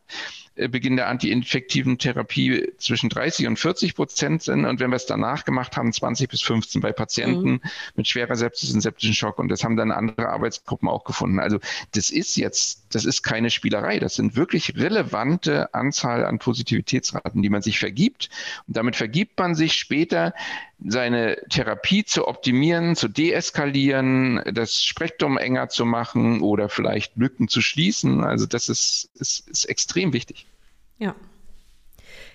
Beginn der antiinfektiven Therapie zwischen 30 und 40 Prozent sind. Und wenn wir es danach gemacht haben, 20 bis 15 bei Patienten mhm. mit schwerer Sepsis und septischen Schock. Und das haben dann andere Arbeitsgruppen auch gefunden. Also das ist jetzt, das ist keine Spielerei. Das sind wirklich relevante Anzahl an Positivitätsraten, die man sich vergibt. Und damit vergibt man sich später seine Therapie zu optimieren, zu deeskalieren, das Spektrum enger zu machen oder vielleicht Lücken zu schließen. Also das ist, ist, ist extrem wichtig. Ja.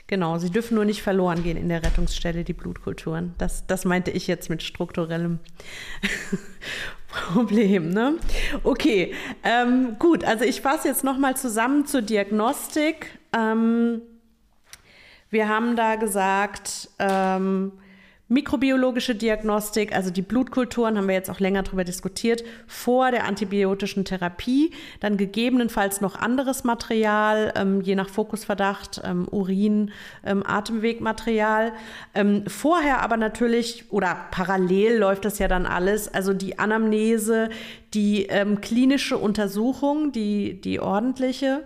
Genau, sie dürfen nur nicht verloren gehen in der Rettungsstelle, die Blutkulturen. Das, das meinte ich jetzt mit strukturellem Problem. Ne? Okay, ähm, gut, also ich fasse jetzt nochmal zusammen zur Diagnostik. Ähm, Wir haben da gesagt, ähm, Mikrobiologische Diagnostik, also die Blutkulturen, haben wir jetzt auch länger darüber diskutiert, vor der antibiotischen Therapie, dann gegebenenfalls noch anderes Material, ähm, je nach Fokusverdacht, ähm, Urin, ähm, Atemwegmaterial. Ähm, vorher aber natürlich oder parallel läuft das ja dann alles, also die Anamnese, die ähm, klinische Untersuchung, die, die ordentliche.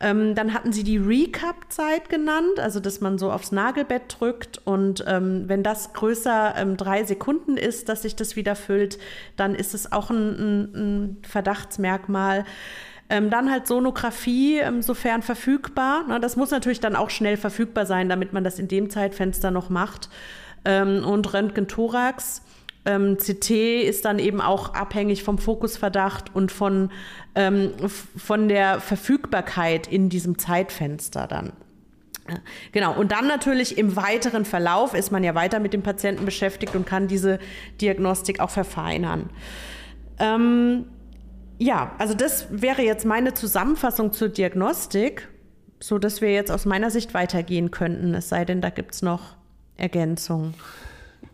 Ähm, dann hatten sie die Recap-Zeit genannt, also dass man so aufs Nagelbett drückt und ähm, wenn das größer ähm, drei Sekunden ist, dass sich das wieder füllt, dann ist es auch ein, ein, ein Verdachtsmerkmal. Ähm, dann halt Sonographie, ähm, sofern verfügbar. Na, das muss natürlich dann auch schnell verfügbar sein, damit man das in dem Zeitfenster noch macht. Ähm, und Röntgen-Thorax. Ähm, CT ist dann eben auch abhängig vom Fokusverdacht und von, ähm, von der Verfügbarkeit in diesem Zeitfenster dann. Genau, und dann natürlich im weiteren Verlauf ist man ja weiter mit dem Patienten beschäftigt und kann diese Diagnostik auch verfeinern. Ähm, ja, also das wäre jetzt meine Zusammenfassung zur Diagnostik, so dass wir jetzt aus meiner Sicht weitergehen könnten, es sei denn, da gibt es noch Ergänzungen.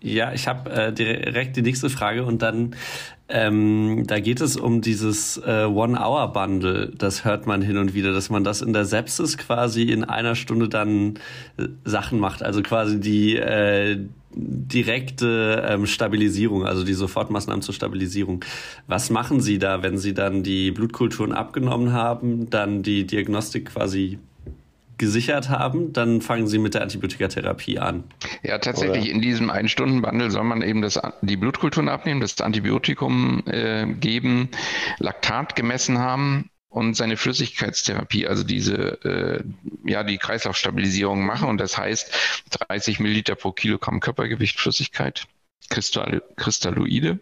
Ja, ich habe äh, direkt die nächste Frage und dann ähm, da geht es um dieses äh, One-Hour-Bundle. Das hört man hin und wieder, dass man das in der Sepsis quasi in einer Stunde dann äh, Sachen macht. Also quasi die äh, direkte ähm, Stabilisierung, also die Sofortmaßnahmen zur Stabilisierung. Was machen Sie da, wenn Sie dann die Blutkulturen abgenommen haben, dann die Diagnostik quasi gesichert haben, dann fangen Sie mit der Antibiotikatherapie an. Ja, tatsächlich Oder? in diesem Ein-Stunden-Bundle soll man eben das, die Blutkulturen abnehmen, das Antibiotikum äh, geben, Laktat gemessen haben und seine Flüssigkeitstherapie, also diese, äh, ja, die Kreislaufstabilisierung machen. Und das heißt 30 Milliliter pro Kilogramm Körpergewicht Flüssigkeit, Kristall, Kristalloide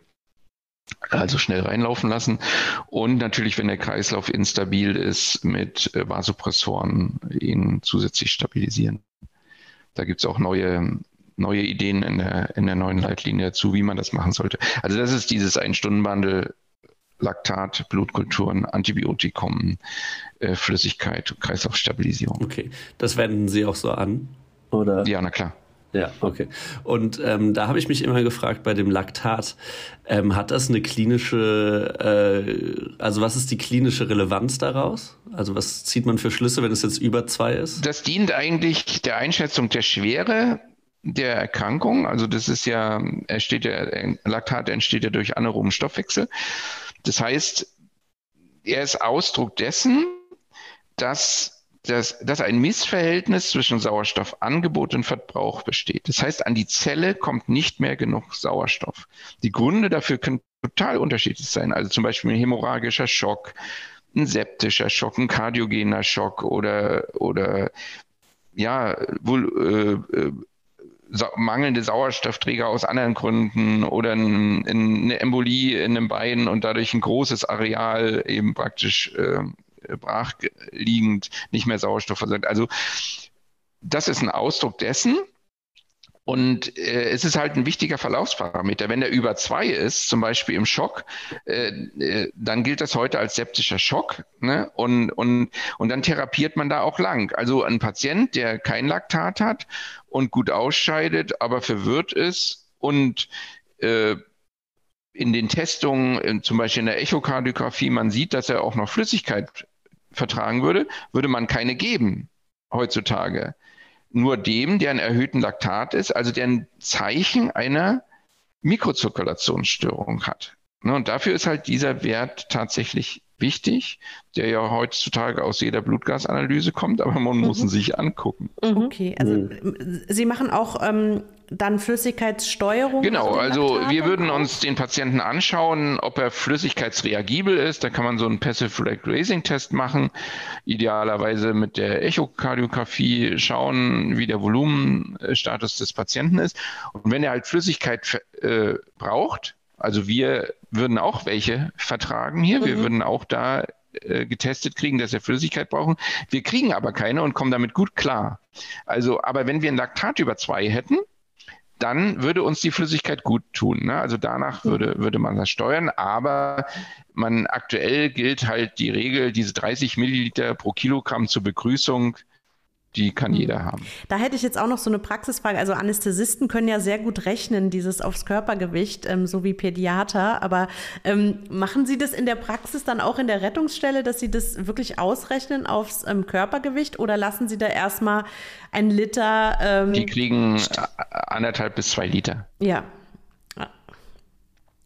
also schnell reinlaufen lassen. Und natürlich, wenn der Kreislauf instabil ist, mit äh, Vasopressoren ihn zusätzlich stabilisieren. Da gibt es auch neue, neue Ideen in der, in der neuen Leitlinie dazu, wie man das machen sollte. Also das ist dieses Ein-Stunden-Bundle Laktat, Blutkulturen, Antibiotikum, äh, Flüssigkeit, Kreislaufstabilisierung. Okay, das wenden Sie auch so an? Oder? Ja, na klar. Ja, okay. Und ähm, da habe ich mich immer gefragt bei dem Laktat, ähm, hat das eine klinische, äh, also was ist die klinische Relevanz daraus? Also was zieht man für Schlüsse, wenn es jetzt über zwei ist? Das dient eigentlich der Einschätzung der Schwere der Erkrankung. Also das ist ja, entsteht ja, Laktat entsteht ja durch anaeroben Stoffwechsel. Das heißt, er ist Ausdruck dessen, dass dass, dass ein Missverhältnis zwischen Sauerstoffangebot und Verbrauch besteht. Das heißt, an die Zelle kommt nicht mehr genug Sauerstoff. Die Gründe dafür können total unterschiedlich sein. Also zum Beispiel ein hämorrhagischer Schock, ein septischer Schock, ein kardiogener Schock oder, oder ja, wohl äh, äh, mangelnde Sauerstoffträger aus anderen Gründen oder ein, eine Embolie in einem Bein und dadurch ein großes Areal eben praktisch äh, brachliegend nicht mehr Sauerstoff versorgt. Also das ist ein Ausdruck dessen. Und äh, es ist halt ein wichtiger Verlaufsparameter. Wenn der über zwei ist, zum Beispiel im Schock, äh, äh, dann gilt das heute als septischer Schock. Ne? Und, und, und dann therapiert man da auch lang. Also ein Patient, der kein Laktat hat und gut ausscheidet, aber verwirrt ist und äh, in den Testungen, zum Beispiel in der Echokardiographie, man sieht, dass er auch noch Flüssigkeit vertragen würde, würde man keine geben heutzutage. Nur dem, der einen erhöhten Laktat ist, also der ein Zeichen einer Mikrozirkulationsstörung hat. Ne, und dafür ist halt dieser Wert tatsächlich wichtig, der ja heutzutage aus jeder Blutgasanalyse kommt, aber man muss ihn mhm. sich angucken. Okay, also mhm. Sie machen auch ähm, dann Flüssigkeitssteuerung? Genau, also wir würden uns den Patienten anschauen, ob er flüssigkeitsreagibel ist. Da kann man so einen Passive Leg Raising Test machen. Idealerweise mit der Echokardiographie schauen, wie der Volumenstatus des Patienten ist. Und wenn er halt Flüssigkeit äh, braucht, also wir würden auch welche vertragen hier. Mhm. Wir würden auch da äh, getestet kriegen, dass wir Flüssigkeit brauchen. Wir kriegen aber keine und kommen damit gut klar. Also, aber wenn wir ein Laktat über zwei hätten, dann würde uns die Flüssigkeit gut tun. Ne? Also danach würde, würde man das steuern, aber man aktuell gilt halt die Regel, diese 30 Milliliter pro Kilogramm zur Begrüßung die kann mhm. jeder haben. Da hätte ich jetzt auch noch so eine Praxisfrage. Also Anästhesisten können ja sehr gut rechnen, dieses aufs Körpergewicht, ähm, so wie Pädiater. Aber ähm, machen Sie das in der Praxis dann auch in der Rettungsstelle, dass Sie das wirklich ausrechnen aufs ähm, Körpergewicht oder lassen Sie da erstmal ein Liter? Ähm, die kriegen anderthalb bis zwei Liter. Ja,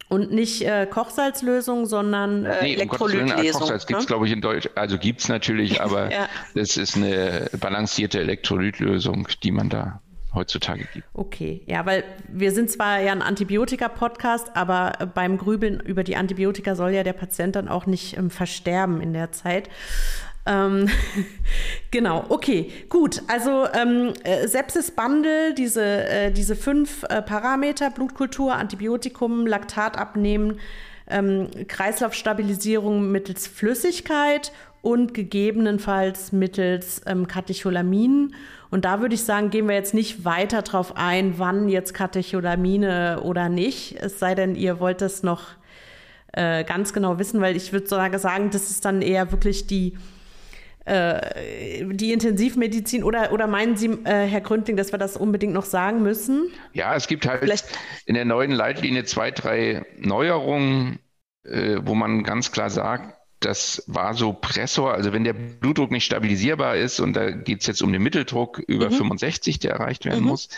und nicht äh, Kochsalzlösung, sondern äh, nee, Elektrolytlesung. Um Kochsalz gibt es, ne? glaube ich, in Deutsch. Also gibt es natürlich, aber ja. das ist eine balancierte Elektrolytlösung, die man da heutzutage gibt. Okay, ja, weil wir sind zwar ja ein Antibiotika-Podcast, aber beim Grübeln über die Antibiotika soll ja der Patient dann auch nicht ähm, versterben in der Zeit. Ähm, genau, okay, gut. Also ähm, äh, Sepsis-Bundle, diese, äh, diese fünf äh, Parameter, Blutkultur, Antibiotikum, Laktat abnehmen, ähm, Kreislaufstabilisierung mittels Flüssigkeit und gegebenenfalls mittels ähm, Katecholamin. Und da würde ich sagen, gehen wir jetzt nicht weiter drauf ein, wann jetzt Katecholamine oder nicht. Es sei denn, ihr wollt das noch äh, ganz genau wissen, weil ich würde sagen, das ist dann eher wirklich die äh, die Intensivmedizin oder, oder meinen Sie, äh, Herr Gründling, dass wir das unbedingt noch sagen müssen? Ja, es gibt halt Vielleicht. in der neuen Leitlinie zwei, drei Neuerungen, äh, wo man ganz klar sagt, das Vasopressor, also wenn der Blutdruck nicht stabilisierbar ist, und da geht es jetzt um den Mitteldruck über mhm. 65, der erreicht werden mhm. muss,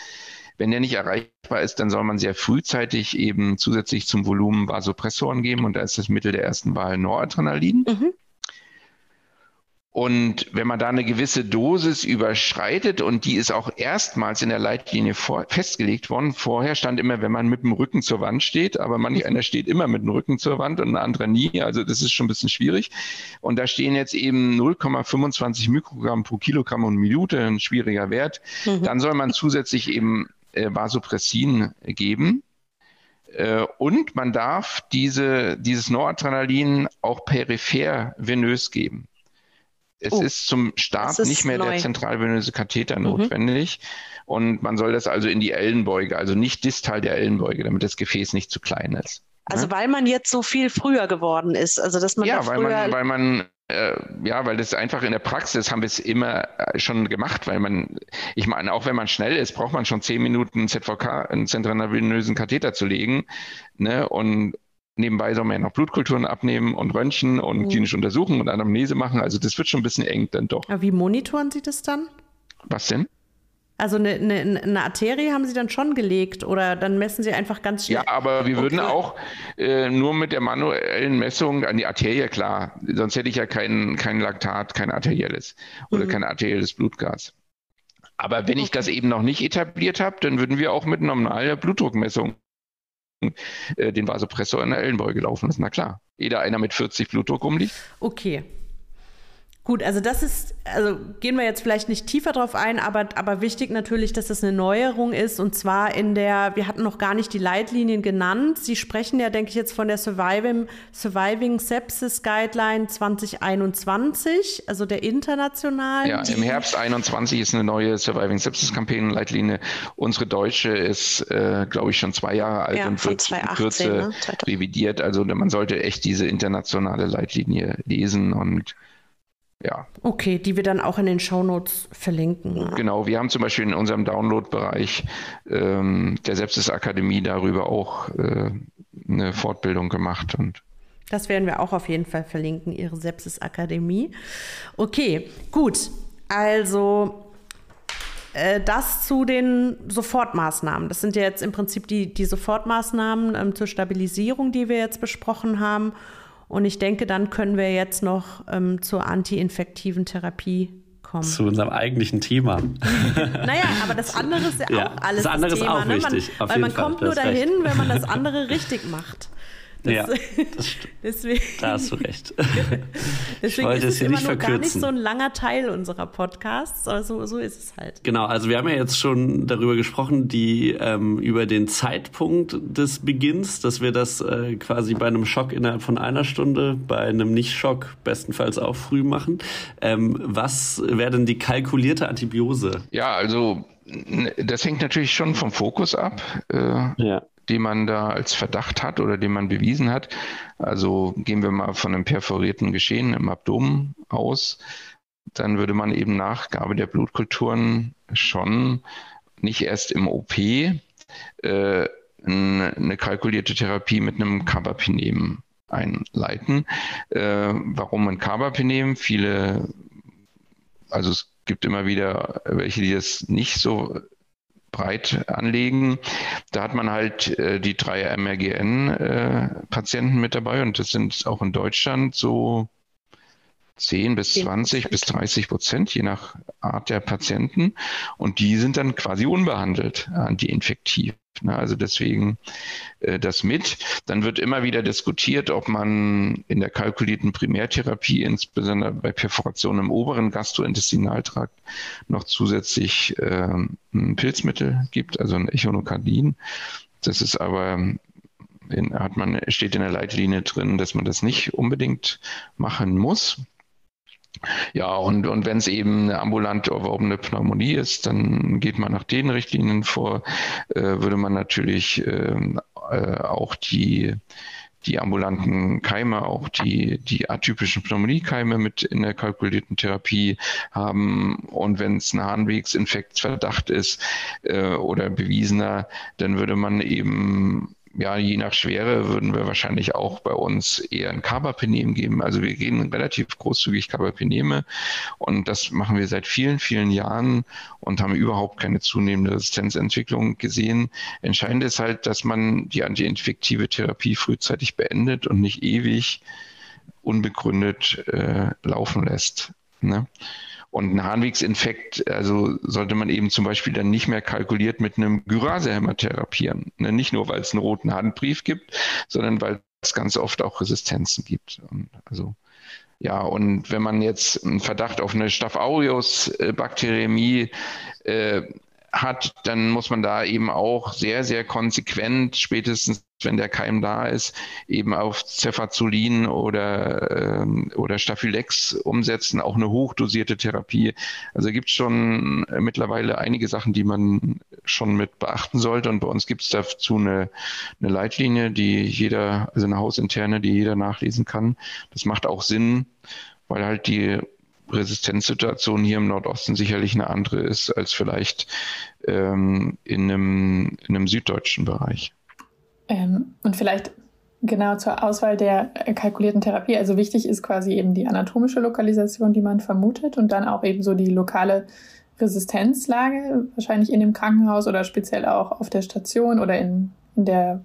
wenn der nicht erreichbar ist, dann soll man sehr frühzeitig eben zusätzlich zum Volumen Vasopressoren geben und da ist das Mittel der ersten Wahl Noradrenalin. Mhm. Und wenn man da eine gewisse Dosis überschreitet, und die ist auch erstmals in der Leitlinie vor, festgelegt worden, vorher stand immer, wenn man mit dem Rücken zur Wand steht, aber manch einer steht immer mit dem Rücken zur Wand und ein anderer nie, also das ist schon ein bisschen schwierig. Und da stehen jetzt eben 0,25 Mikrogramm pro Kilogramm und Minute, ein schwieriger Wert. Mhm. Dann soll man zusätzlich eben äh, Vasopressin geben. Äh, und man darf diese, dieses Noradrenalin auch peripher venös geben. Es oh, ist zum Start ist nicht mehr neu. der zentralvenöse Katheter mhm. notwendig. Und man soll das also in die Ellenbeuge, also nicht distal der Ellenbeuge, damit das Gefäß nicht zu klein ist. Also ja? weil man jetzt so viel früher geworden ist. Also dass man ja, da weil man, weil man äh, ja, weil das einfach in der Praxis haben wir es immer äh, schon gemacht, weil man, ich meine, auch wenn man schnell ist, braucht man schon zehn Minuten ZVK, einen zentralvenösen Katheter zu legen. Ne? Und Nebenbei soll man ja noch Blutkulturen abnehmen und Röntgen und mhm. klinische Untersuchungen und Anamnese machen. Also das wird schon ein bisschen eng dann doch. Aber wie monitoren Sie das dann? Was denn? Also eine, eine, eine, Arterie haben Sie dann schon gelegt oder dann messen Sie einfach ganz schnell? Ja, aber wir okay. würden auch äh, nur mit der manuellen Messung an die Arterie, klar, sonst hätte ich ja kein, kein Laktat, kein arterielles oder mhm. kein arterielles Blutgas. Aber wenn okay. ich das eben noch nicht etabliert habe, dann würden wir auch mit normaler Blutdruckmessung den Vasopressor in der Ellenbeuge laufen lassen. Na klar. Jeder einer mit 40 Blutdruck umliegt. Okay. Gut, also das ist, also gehen wir jetzt vielleicht nicht tiefer drauf ein, aber, aber wichtig natürlich, dass das eine Neuerung ist und zwar in der, wir hatten noch gar nicht die Leitlinien genannt. Sie sprechen ja, denke ich, jetzt von der Surviving, Surviving Sepsis Guideline 2021, also der internationalen. Ja, im Herbst 21 ist eine neue Surviving Sepsis Campaign Leitlinie. Unsere deutsche ist, äh, glaube ich, schon zwei Jahre alt ja, und wird 2018, in Kürze ne? revidiert. Also man sollte echt diese internationale Leitlinie lesen und ja. Okay, die wir dann auch in den Shownotes verlinken. Genau, wir haben zum Beispiel in unserem Download-Bereich ähm, der Sepsis-Akademie darüber auch äh, eine Fortbildung gemacht und das werden wir auch auf jeden Fall verlinken, Ihre Sepsis-Akademie. Okay, gut. Also äh, das zu den Sofortmaßnahmen. Das sind ja jetzt im Prinzip die, die Sofortmaßnahmen ähm, zur Stabilisierung, die wir jetzt besprochen haben. Und ich denke, dann können wir jetzt noch ähm, zur antiinfektiven Therapie kommen. Zu unserem eigentlichen Thema. naja, aber das andere ist ja, ja auch alles das, andere das Thema. Ist auch ne? wichtig, man, weil man Fall, kommt nur dahin, recht. wenn man das andere richtig macht. Das, ja, das stimmt. Deswegen, da hast du recht. deswegen ist es immer nur gar nicht so ein langer Teil unserer Podcasts, aber so, so ist es halt. Genau, also wir haben ja jetzt schon darüber gesprochen, die ähm, über den Zeitpunkt des Beginns, dass wir das äh, quasi bei einem Schock innerhalb von einer Stunde, bei einem Nicht-Schock bestenfalls auch früh machen. Ähm, was wäre denn die kalkulierte Antibiose? Ja, also das hängt natürlich schon vom Fokus ab. Äh, ja den man da als Verdacht hat oder den man bewiesen hat. Also gehen wir mal von einem perforierten Geschehen im Abdomen aus. dann würde man eben nach Gabe der Blutkulturen schon nicht erst im OP äh, eine kalkulierte Therapie mit einem Carbapenem einleiten. Äh, warum ein Carbapenem? Viele, also es gibt immer wieder welche, die das nicht so breit anlegen. Da hat man halt äh, die drei MRGN-Patienten äh, mit dabei und das sind auch in Deutschland so 10 bis 20 bis 30 Prozent, je nach Art der Patienten. Und die sind dann quasi unbehandelt antiinfektiv. Ne? Also deswegen äh, das mit. Dann wird immer wieder diskutiert, ob man in der kalkulierten Primärtherapie, insbesondere bei Perforation im oberen Gastrointestinaltrakt, noch zusätzlich äh, ein Pilzmittel gibt, also ein Echinokardin. Das ist aber in, hat man, steht in der Leitlinie drin, dass man das nicht unbedingt machen muss. Ja, und, und wenn es eben eine ambulant erworbene Pneumonie ist, dann geht man nach den Richtlinien vor, äh, würde man natürlich ähm, äh, auch die, die ambulanten Keime, auch die, die atypischen Pneumoniekeime mit in der kalkulierten Therapie haben. Und wenn es ein Harnwegsinfektverdacht ist äh, oder bewiesener, dann würde man eben ja, je nach Schwere würden wir wahrscheinlich auch bei uns eher ein Carbapenem geben. Also wir gehen relativ großzügig Carbapeneme und das machen wir seit vielen, vielen Jahren und haben überhaupt keine zunehmende Resistenzentwicklung gesehen. Entscheidend ist halt, dass man die antiinfektive Therapie frühzeitig beendet und nicht ewig unbegründet äh, laufen lässt. Ne? Und ein Harnwegsinfekt, also sollte man eben zum Beispiel dann nicht mehr kalkuliert mit einem Gyrasehemmer therapieren. Ne? Nicht nur, weil es einen roten Handbrief gibt, sondern weil es ganz oft auch Resistenzen gibt. Und also ja, und wenn man jetzt einen Verdacht auf eine Staph aureus Bakteriämie äh, hat, dann muss man da eben auch sehr, sehr konsequent, spätestens wenn der Keim da ist, eben auf Cefazolin oder, ähm, oder Staphylex umsetzen, auch eine hochdosierte Therapie. Also gibt es schon mittlerweile einige Sachen, die man schon mit beachten sollte. Und bei uns gibt es dazu eine, eine Leitlinie, die jeder, also eine hausinterne, die jeder nachlesen kann. Das macht auch Sinn, weil halt die Resistenzsituation hier im Nordosten sicherlich eine andere ist als vielleicht ähm, in, einem, in einem süddeutschen Bereich. Ähm, und vielleicht genau zur Auswahl der kalkulierten Therapie. Also wichtig ist quasi eben die anatomische Lokalisation, die man vermutet und dann auch eben so die lokale Resistenzlage, wahrscheinlich in dem Krankenhaus oder speziell auch auf der Station oder in, in der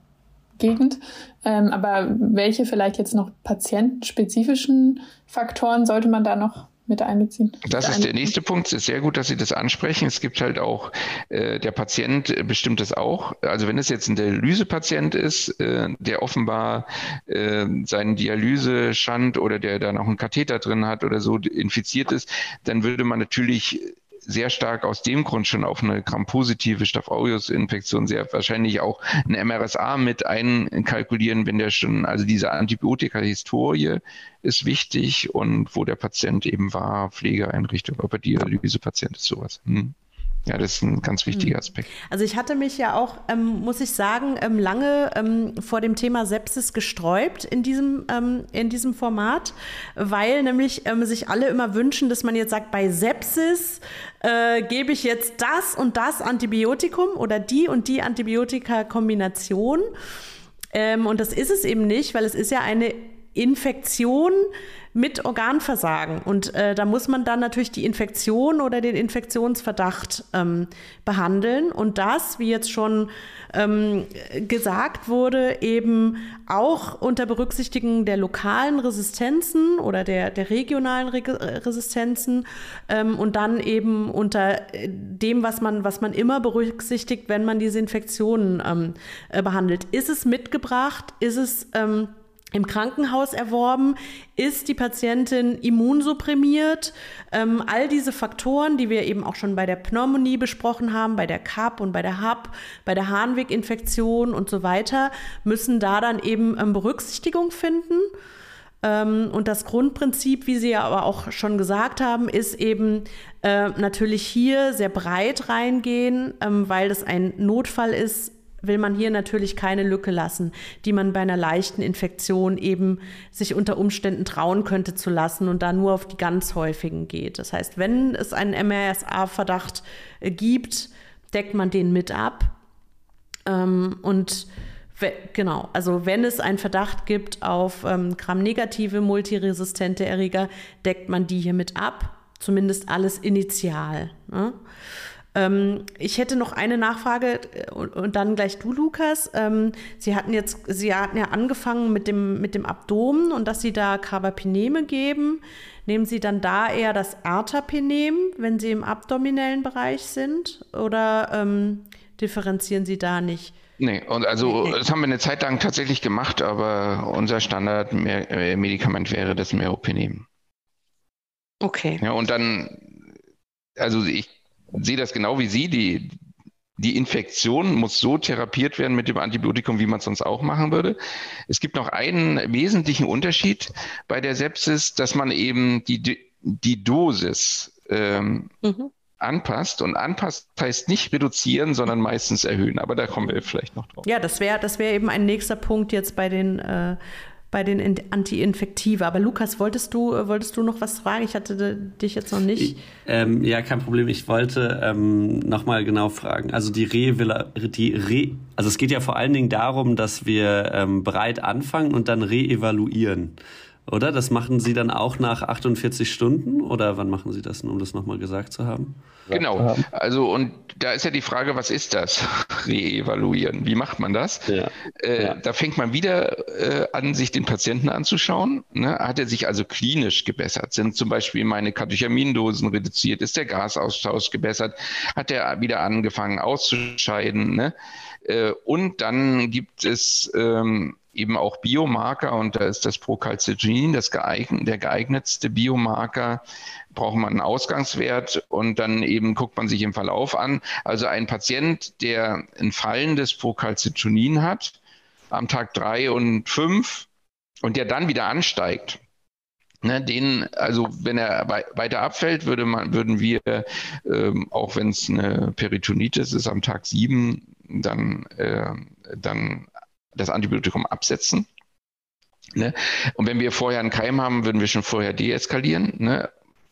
Gegend. Ähm, aber welche vielleicht jetzt noch patientenspezifischen Faktoren sollte man da noch mit einbeziehen. Das ist der nächste Punkt. Es ist sehr gut, dass Sie das ansprechen. Es gibt halt auch, äh, der Patient bestimmt das auch. Also wenn es jetzt ein Dialysepatient ist, äh, der offenbar äh, seinen Dialyseschand oder der da noch einen Katheter drin hat oder so infiziert ist, dann würde man natürlich sehr stark aus dem Grund schon auf eine Gram-positive Staph aureus-Infektion sehr wahrscheinlich auch ein MRSA mit einkalkulieren, wenn der schon, also diese Antibiotika-Historie ist wichtig und wo der Patient eben war, Pflegeeinrichtung, ob er Dialysepatient ist, sowas. Hm. Ja, das ist ein ganz wichtiger hm. Aspekt. Also ich hatte mich ja auch, ähm, muss ich sagen, ähm, lange ähm, vor dem Thema Sepsis gesträubt in diesem, ähm, in diesem Format, weil nämlich ähm, sich alle immer wünschen, dass man jetzt sagt, bei Sepsis äh, gebe ich jetzt das und das Antibiotikum oder die und die Antibiotika-Kombination. Ähm, und das ist es eben nicht, weil es ist ja eine Infektion mit Organversagen. Und äh, da muss man dann natürlich die Infektion oder den Infektionsverdacht ähm, behandeln. Und das, wie jetzt schon ähm, gesagt wurde, eben auch unter Berücksichtigung der lokalen Resistenzen oder der, der regionalen Re Resistenzen ähm, und dann eben unter äh, dem, was man, was man immer berücksichtigt, wenn man diese Infektionen ähm, äh, behandelt. Ist es mitgebracht? Ist es ähm, im Krankenhaus erworben? Ist die Patientin immunsupprimiert? Ähm, all diese Faktoren, die wir eben auch schon bei der Pneumonie besprochen haben, bei der CAP und bei der HAP, bei der Harnweginfektion und so weiter, müssen da dann eben ähm, Berücksichtigung finden. Ähm, und das Grundprinzip, wie Sie ja aber auch schon gesagt haben, ist eben äh, natürlich hier sehr breit reingehen, ähm, weil das ein Notfall ist, will man hier natürlich keine Lücke lassen, die man bei einer leichten Infektion eben sich unter Umständen trauen könnte zu lassen und da nur auf die ganz häufigen geht. Das heißt, wenn es einen MRSA-Verdacht äh, gibt, deckt man den mit ab. Ähm, und Genau, also wenn es einen Verdacht gibt auf ähm, Gramm-negative multiresistente Erreger, deckt man die hiermit ab, zumindest alles initial. Ne? Ähm, ich hätte noch eine Nachfrage äh, und, und dann gleich du, Lukas. Ähm, Sie hatten jetzt, Sie hatten ja angefangen mit dem, mit dem Abdomen und dass Sie da Carbapineme geben. Nehmen Sie dann da eher das Ertapenem, wenn Sie im abdominellen Bereich sind? Oder ähm, differenzieren Sie da nicht? Nee, und also das haben wir eine Zeit lang tatsächlich gemacht, aber unser Standardmedikament äh, wäre das Meropenem. Okay. Ja, und dann, also ich sehe das genau wie Sie, die, die Infektion muss so therapiert werden mit dem Antibiotikum, wie man es sonst auch machen würde. Es gibt noch einen wesentlichen Unterschied bei der Sepsis, dass man eben die, die Dosis ähm, mhm anpasst. Und anpasst heißt nicht reduzieren, sondern meistens erhöhen. Aber da kommen wir vielleicht noch drauf. Ja, das wäre das wär eben ein nächster Punkt jetzt bei den, äh, bei den Anti-Infektiva. Aber Lukas, wolltest du, wolltest du noch was fragen? Ich hatte dich jetzt noch nicht. Ich, ähm, ja, kein Problem. Ich wollte ähm, nochmal genau fragen. Also die Re, die Re also es geht ja vor allen Dingen darum, dass wir ähm, breit anfangen und dann reevaluieren. Oder? Das machen Sie dann auch nach 48 Stunden? Oder wann machen Sie das, um das nochmal gesagt zu haben? Genau. Also, und da ist ja die Frage, was ist das? Reevaluieren. Wie macht man das? Ja. Äh, ja. Da fängt man wieder äh, an, sich den Patienten anzuschauen. Ne? Hat er sich also klinisch gebessert? Sind zum Beispiel meine Katechamindosen reduziert? Ist der Gasaustausch gebessert? Hat er wieder angefangen auszuscheiden? Ne? Äh, und dann gibt es ähm, eben auch Biomarker und da ist das Procalcitonin das geeignet, der geeignetste Biomarker. Braucht man einen Ausgangswert und dann eben guckt man sich im Verlauf an. Also ein Patient, der ein fallendes Procalcitonin hat am Tag drei und fünf und der dann wieder ansteigt, Ne, den, also wenn er weiter abfällt, würde man, würden wir, ähm, auch wenn es eine Peritonitis ist, am Tag sieben, dann, äh, dann das Antibiotikum absetzen. Ne? Und wenn wir vorher einen Keim haben, würden wir schon vorher deeskalieren. Ne?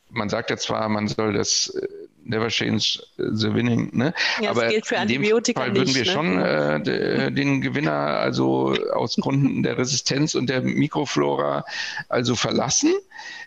Man sagt ja zwar, man soll das äh, never change the winning, ne? Ja, aber gilt für in dem Fall würden wir nicht, schon ne? äh, den Gewinner also aus Gründen der Resistenz und der Mikroflora also verlassen.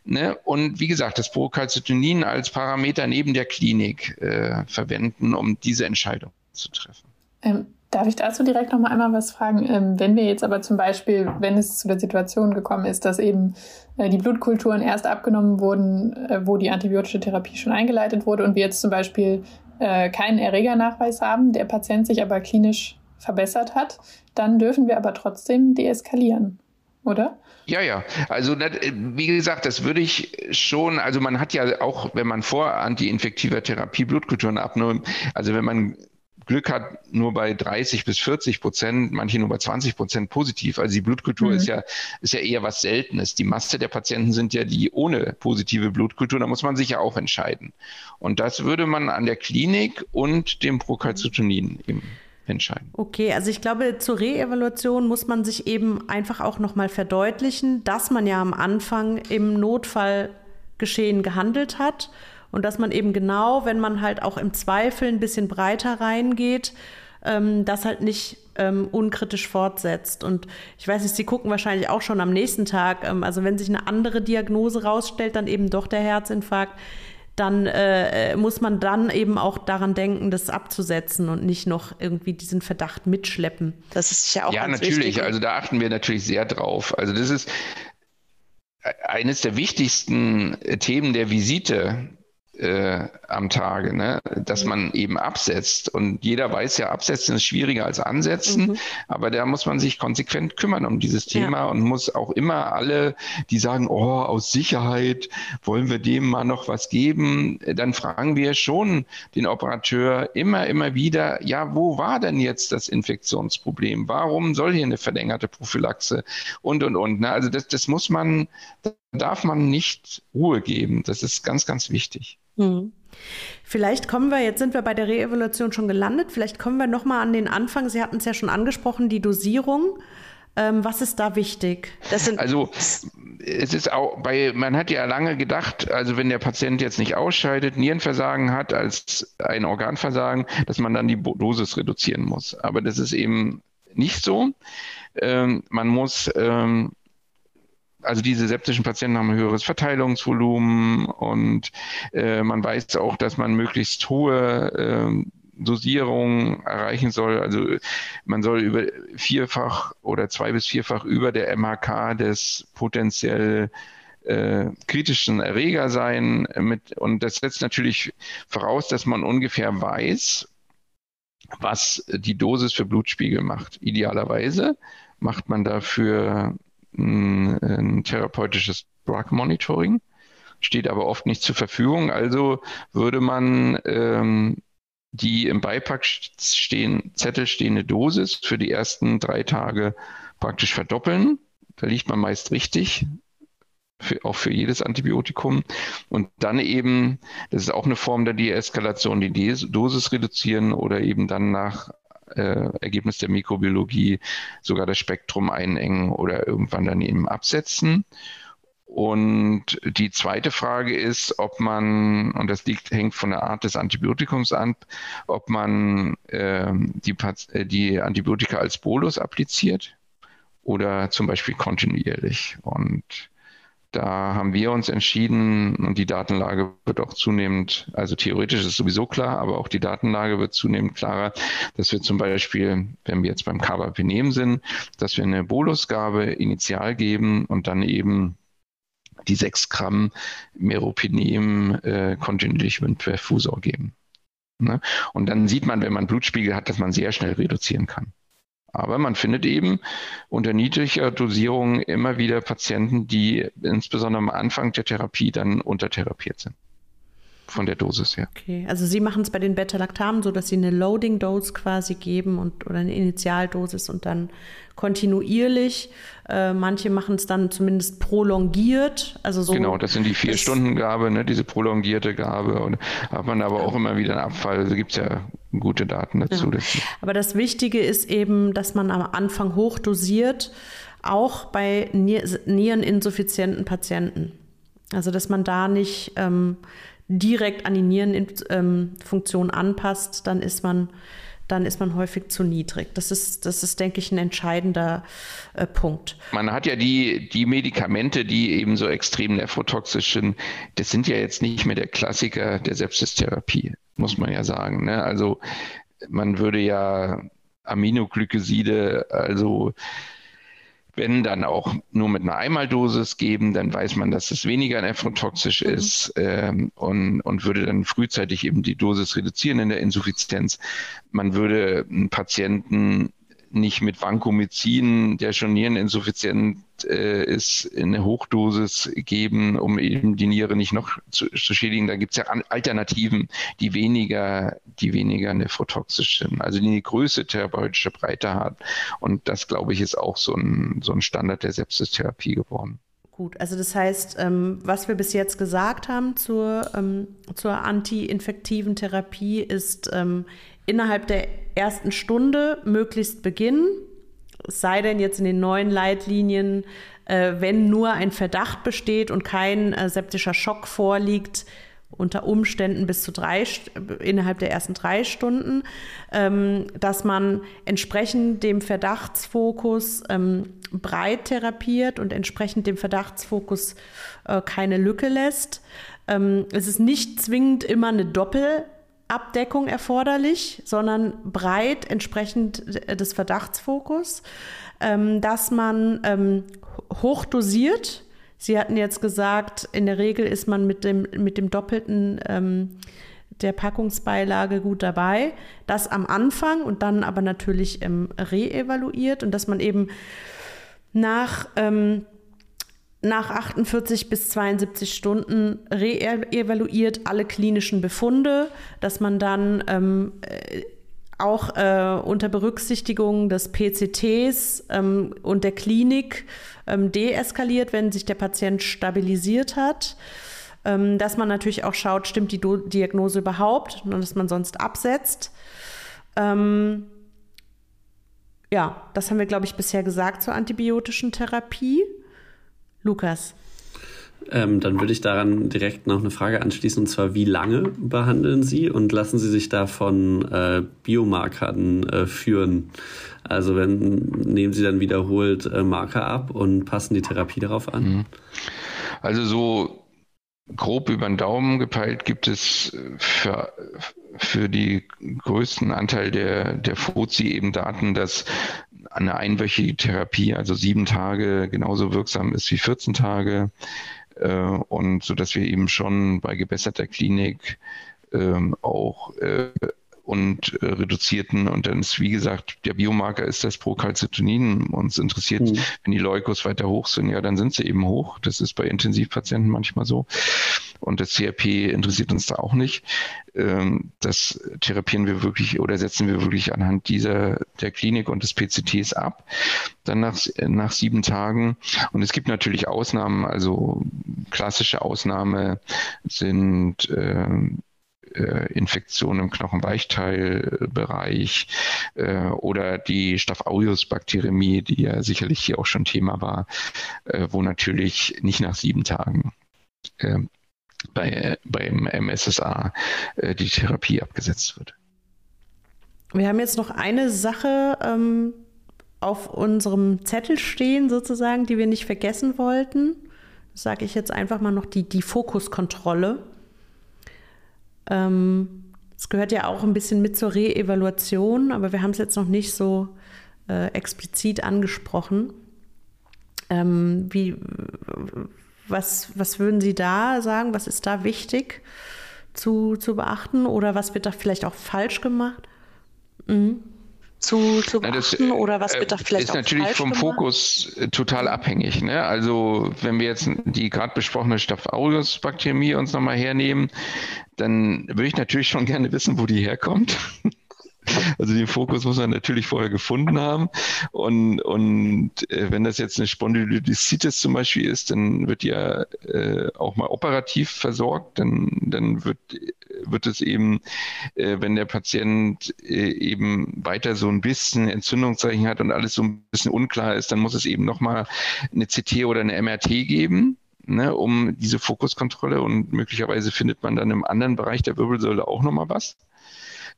Ne? Und wie gesagt, das Procalcitonin als Parameter neben der Klinik äh, verwenden, um diese Entscheidung zu treffen. Ähm, Darf ich dazu direkt noch mal einmal was fragen? Ähm, wenn wir jetzt aber zum Beispiel, wenn es zu der Situation gekommen ist, dass eben äh, die Blutkulturen erst abgenommen wurden, äh, wo die antibiotische Therapie schon eingeleitet wurde und wir jetzt zum Beispiel äh, keinen Erregernachweis haben, der Patient sich aber klinisch verbessert hat, dann dürfen wir aber trotzdem deeskalieren, oder? Ja, ja. Also wie gesagt, das würde ich schon, also man hat ja auch, wenn man vor antiinfektiver Therapie Blutkulturen abnimmt, also wenn man Glück hat, nur bei 30 bis 40 Prozent, manche nur bei 20 Prozent positiv. Also die Blutkultur mhm. ist ja, ist ja eher was Seltenes. Die Masse der Patienten sind ja die ohne positive Blutkultur. Da muss man sich ja auch entscheiden. Und das würde man an der Klinik und dem Procalcitonin eben entscheiden. Okay, also ich glaube, zur Reevaluation muss man sich eben einfach auch nochmal verdeutlichen, dass man ja am Anfang im Notfallgeschehen gehandelt hat und dass man eben genau, wenn man halt auch im Zweifel ein bisschen breiter reingeht, ähm, das halt nicht ähm, unkritisch fortsetzt. Und ich weiß nicht, Sie gucken wahrscheinlich auch schon am nächsten Tag, ähm, also wenn sich eine andere Diagnose rausstellt, dann eben doch der Herzinfarkt, dann äh, muss man dann eben auch daran denken, das abzusetzen und nicht noch irgendwie diesen Verdacht mitschleppen. Das ist ja auch Ja, natürlich. Wichtig. Also da achten wir natürlich sehr drauf. Also das ist äh, eines der wichtigsten Themen der Visite äh, am Tage, ne? dass mhm. man eben absetzt. Und jeder weiß ja, absetzen ist schwieriger als ansetzen, mhm. aber da muss man sich konsequent kümmern um dieses Thema ja. und muss auch immer alle, die sagen, oh, aus Sicherheit wollen wir dem mal noch was geben, dann fragen wir schon den Operateur immer, immer wieder, ja, wo war denn jetzt das Infektionsproblem? Warum soll hier eine verlängerte Prophylaxe? Und, und, und. Ne? Also das, das muss man, darf man nicht Ruhe geben. Das ist ganz, ganz wichtig. Mhm. Vielleicht kommen wir, jetzt sind wir bei der Reevaluation schon gelandet, vielleicht kommen wir nochmal an den Anfang. Sie hatten es ja schon angesprochen, die Dosierung. Ähm, was ist da wichtig? also es ist auch bei, man hat ja lange gedacht, also wenn der Patient jetzt nicht ausscheidet, Nierenversagen hat als ein Organversagen, dass man dann die Dosis reduzieren muss. Aber das ist eben nicht so. Ähm, man muss ähm, also diese septischen Patienten haben ein höheres Verteilungsvolumen und äh, man weiß auch, dass man möglichst hohe äh, Dosierung erreichen soll. Also man soll über vierfach oder zwei bis vierfach über der MHK des potenziell äh, kritischen Erreger sein. Mit, und das setzt natürlich voraus, dass man ungefähr weiß, was die Dosis für Blutspiegel macht. Idealerweise macht man dafür ein, ein therapeutisches Drug Monitoring, steht aber oft nicht zur Verfügung. Also würde man ähm, die im Beipack stehen, Zettel stehende Dosis für die ersten drei Tage praktisch verdoppeln. Da liegt man meist richtig, für, auch für jedes Antibiotikum. Und dann eben, das ist auch eine Form der Deeskalation, die Dosis reduzieren oder eben dann nach äh, Ergebnis der Mikrobiologie sogar das Spektrum einengen oder irgendwann dann eben absetzen. Und die zweite Frage ist, ob man, und das liegt, hängt von der Art des Antibiotikums an, ob man äh, die, die Antibiotika als Bolus appliziert oder zum Beispiel kontinuierlich. Und da haben wir uns entschieden und die Datenlage wird auch zunehmend, also theoretisch ist sowieso klar, aber auch die Datenlage wird zunehmend klarer, dass wir zum Beispiel, wenn wir jetzt beim Carbapenem sind, dass wir eine Bolusgabe initial geben und dann eben die 6 Gramm Meropenem äh, kontinuierlich mit Perfusor geben. Ne? Und dann sieht man, wenn man Blutspiegel hat, dass man sehr schnell reduzieren kann. Aber man findet eben unter niedriger Dosierung immer wieder Patienten, die insbesondere am Anfang der Therapie dann untertherapiert sind von der Dosis her. Okay, also Sie machen es bei den Beta-Lactamen so, dass Sie eine Loading-Dose quasi geben und, oder eine Initialdosis und dann kontinuierlich. Äh, manche machen es dann zumindest prolongiert. Also so genau, das sind die Vier-Stunden-Gabe, ne, diese prolongierte Gabe. Und hat man aber auch immer wieder einen Abfall. Also gibt es ja gute Daten dazu. Ja. Aber das Wichtige ist eben, dass man am Anfang hochdosiert, auch bei niereninsuffizienten Patienten. Also dass man da nicht ähm, direkt an die Nierenfunktion ähm, anpasst, dann ist man dann ist man häufig zu niedrig. Das ist, das ist, denke ich, ein entscheidender äh, Punkt. Man hat ja die, die Medikamente, die eben so extrem nephrotoxisch sind, das sind ja jetzt nicht mehr der Klassiker der Sepsistherapie, muss man ja sagen. Ne? Also man würde ja Aminoglycoside, also wenn dann auch nur mit einer Einmaldosis geben, dann weiß man, dass es weniger nephrotoxisch mhm. ist ähm, und, und würde dann frühzeitig eben die Dosis reduzieren in der Insuffizienz. Man würde einen Patienten nicht mit Vancomycin, der schon niereninsuffiziient äh, ist, eine Hochdosis geben, um eben die Niere nicht noch zu, zu schädigen. Da gibt es ja Alternativen, die weniger, die weniger nephrotoxisch sind, also die eine größere therapeutische Breite hat. Und das, glaube ich, ist auch so ein, so ein Standard der Sepsistherapie geworden. Gut, also das heißt, ähm, was wir bis jetzt gesagt haben zur, ähm, zur anti-infektiven Therapie ist ähm, innerhalb der ersten Stunde möglichst beginnen. Sei denn jetzt in den neuen Leitlinien, äh, wenn nur ein Verdacht besteht und kein äh, septischer Schock vorliegt, unter Umständen bis zu drei innerhalb der ersten drei Stunden, ähm, dass man entsprechend dem Verdachtsfokus ähm, breit therapiert und entsprechend dem Verdachtsfokus äh, keine Lücke lässt. Ähm, es ist nicht zwingend immer eine Doppel Abdeckung erforderlich, sondern breit entsprechend des Verdachtsfokus, ähm, dass man ähm, hochdosiert. Sie hatten jetzt gesagt, in der Regel ist man mit dem, mit dem Doppelten ähm, der Packungsbeilage gut dabei. Das am Anfang und dann aber natürlich ähm, reevaluiert und dass man eben nach ähm, nach 48 bis 72 Stunden reevaluiert alle klinischen Befunde, dass man dann ähm, äh, auch äh, unter Berücksichtigung des PCTs ähm, und der Klinik ähm, deeskaliert, wenn sich der Patient stabilisiert hat. ähm, dass man natürlich auch schaut, stimmt die Do Diagnose überhaupt und dass man sonst absetzt. Ähm, ja, das haben wir, glaube ich, bisher gesagt zur antibiotischen Therapie. Lukas. Ähm, dann würde ich daran direkt noch eine Frage anschließen, und zwar, wie lange behandeln Sie und lassen Sie sich da von äh, Biomarkern äh, führen? Also wenn nehmen Sie dann wiederholt äh, Marker ab und passen die Therapie darauf an? Mhm. Also so grob über den Daumen gepeilt gibt es für, für die größten Anteil der, der FOZI eben Daten, dass eine einwöchige Therapie, also sieben Tage, genauso wirksam ist wie 14 Tage. Äh, und so dass wir eben schon bei gebesserter Klinik ähm, auch äh, und äh, reduzierten. Und dann ist, wie gesagt, der Biomarker ist das Procalcitonin. Uns interessiert, mhm. wenn die Leukos weiter hoch sind, ja, dann sind sie eben hoch. Das ist bei Intensivpatienten manchmal so. Und das CRP interessiert uns da auch nicht. Ähm, das therapieren wir wirklich oder setzen wir wirklich anhand dieser, der Klinik und des PCTs ab. Dann nach, nach sieben Tagen. Und es gibt natürlich Ausnahmen. Also klassische Ausnahme sind, ähm, äh, Infektionen im Knochenweichteilbereich äh, oder die Staph aureus-Bakteriämie, die ja sicherlich hier auch schon Thema war, äh, wo natürlich nicht nach sieben Tagen äh, bei, beim MSSA äh, die Therapie abgesetzt wird. Wir haben jetzt noch eine Sache ähm, auf unserem Zettel stehen, sozusagen, die wir nicht vergessen wollten. Sage ich jetzt einfach mal noch die, die Fokuskontrolle. Ähm, es gehört ja auch ein bisschen mit zur Re-Evaluation, aber wir haben es jetzt noch nicht so äh, explizit angesprochen. Ähm, wie, was, was würden Sie da sagen? Was ist da wichtig zu, zu beachten oder was wird da vielleicht auch falsch gemacht? Mhm zu, zu beachten das, oder was wird da äh, vielleicht ist natürlich vom gemacht? Fokus äh, total abhängig. Ne? Also wenn wir jetzt die gerade besprochene Staph aureus Bakteriämie uns nochmal hernehmen, dann würde ich natürlich schon gerne wissen, wo die herkommt. Also den Fokus muss man natürlich vorher gefunden haben. Und, und äh, wenn das jetzt eine Spondylolisthesis zum Beispiel ist, dann wird ja äh, auch mal operativ versorgt. Dann, dann wird, wird es eben, äh, wenn der Patient äh, eben weiter so ein bisschen Entzündungszeichen hat und alles so ein bisschen unklar ist, dann muss es eben nochmal eine CT oder eine MRT geben. Ne, um diese Fokuskontrolle und möglicherweise findet man dann im anderen Bereich der Wirbelsäule auch nochmal was.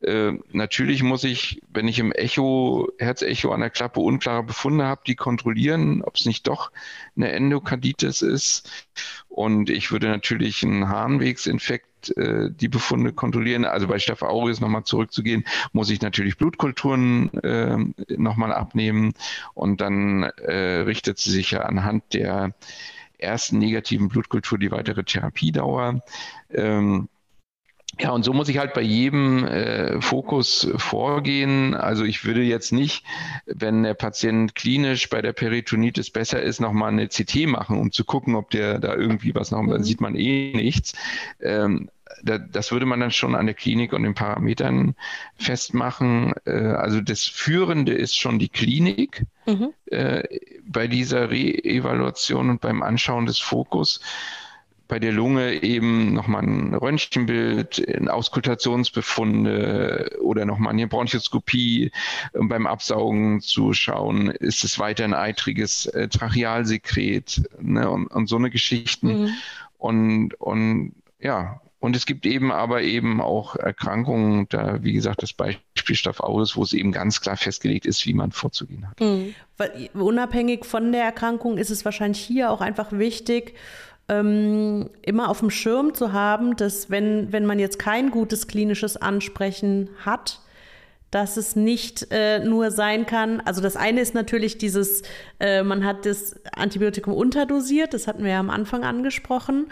Äh, natürlich muss ich, wenn ich im Echo, Herzecho an der Klappe unklare Befunde habe, die kontrollieren, ob es nicht doch eine Endokarditis ist. Und ich würde natürlich einen Harnwegsinfekt äh, die Befunde kontrollieren. Also bei Staph aureus nochmal zurückzugehen, muss ich natürlich Blutkulturen äh, nochmal abnehmen und dann äh, richtet sie sich ja anhand der ersten negativen Blutkultur die weitere Therapiedauer. Ähm, ja, und so muss ich halt bei jedem äh, Fokus vorgehen. Also ich würde jetzt nicht, wenn der Patient klinisch bei der Peritonitis besser ist, nochmal eine CT machen, um zu gucken, ob der da irgendwie was noch, mhm. sieht man eh nichts. Ähm, da, das würde man dann schon an der Klinik und den Parametern festmachen. Äh, also das Führende ist schon die Klinik mhm. äh, bei dieser Re-Evaluation und beim Anschauen des Fokus bei der Lunge eben nochmal ein Röntgenbild, ein Auskultationsbefunde oder nochmal eine Bronchoskopie, um beim Absaugen zu schauen, ist es weiter ein eitriges äh, Trachealsekret ne, und, und so eine Geschichten. Mhm. Und, und ja, und es gibt eben aber eben auch Erkrankungen, da wie gesagt das Beispiel Staph aureus, wo es eben ganz klar festgelegt ist, wie man vorzugehen hat. Mhm. Unabhängig von der Erkrankung ist es wahrscheinlich hier auch einfach wichtig, ähm, immer auf dem Schirm zu haben, dass wenn, wenn man jetzt kein gutes klinisches Ansprechen hat, dass es nicht äh, nur sein kann, also das eine ist natürlich dieses, äh, man hat das Antibiotikum unterdosiert, das hatten wir ja am Anfang angesprochen,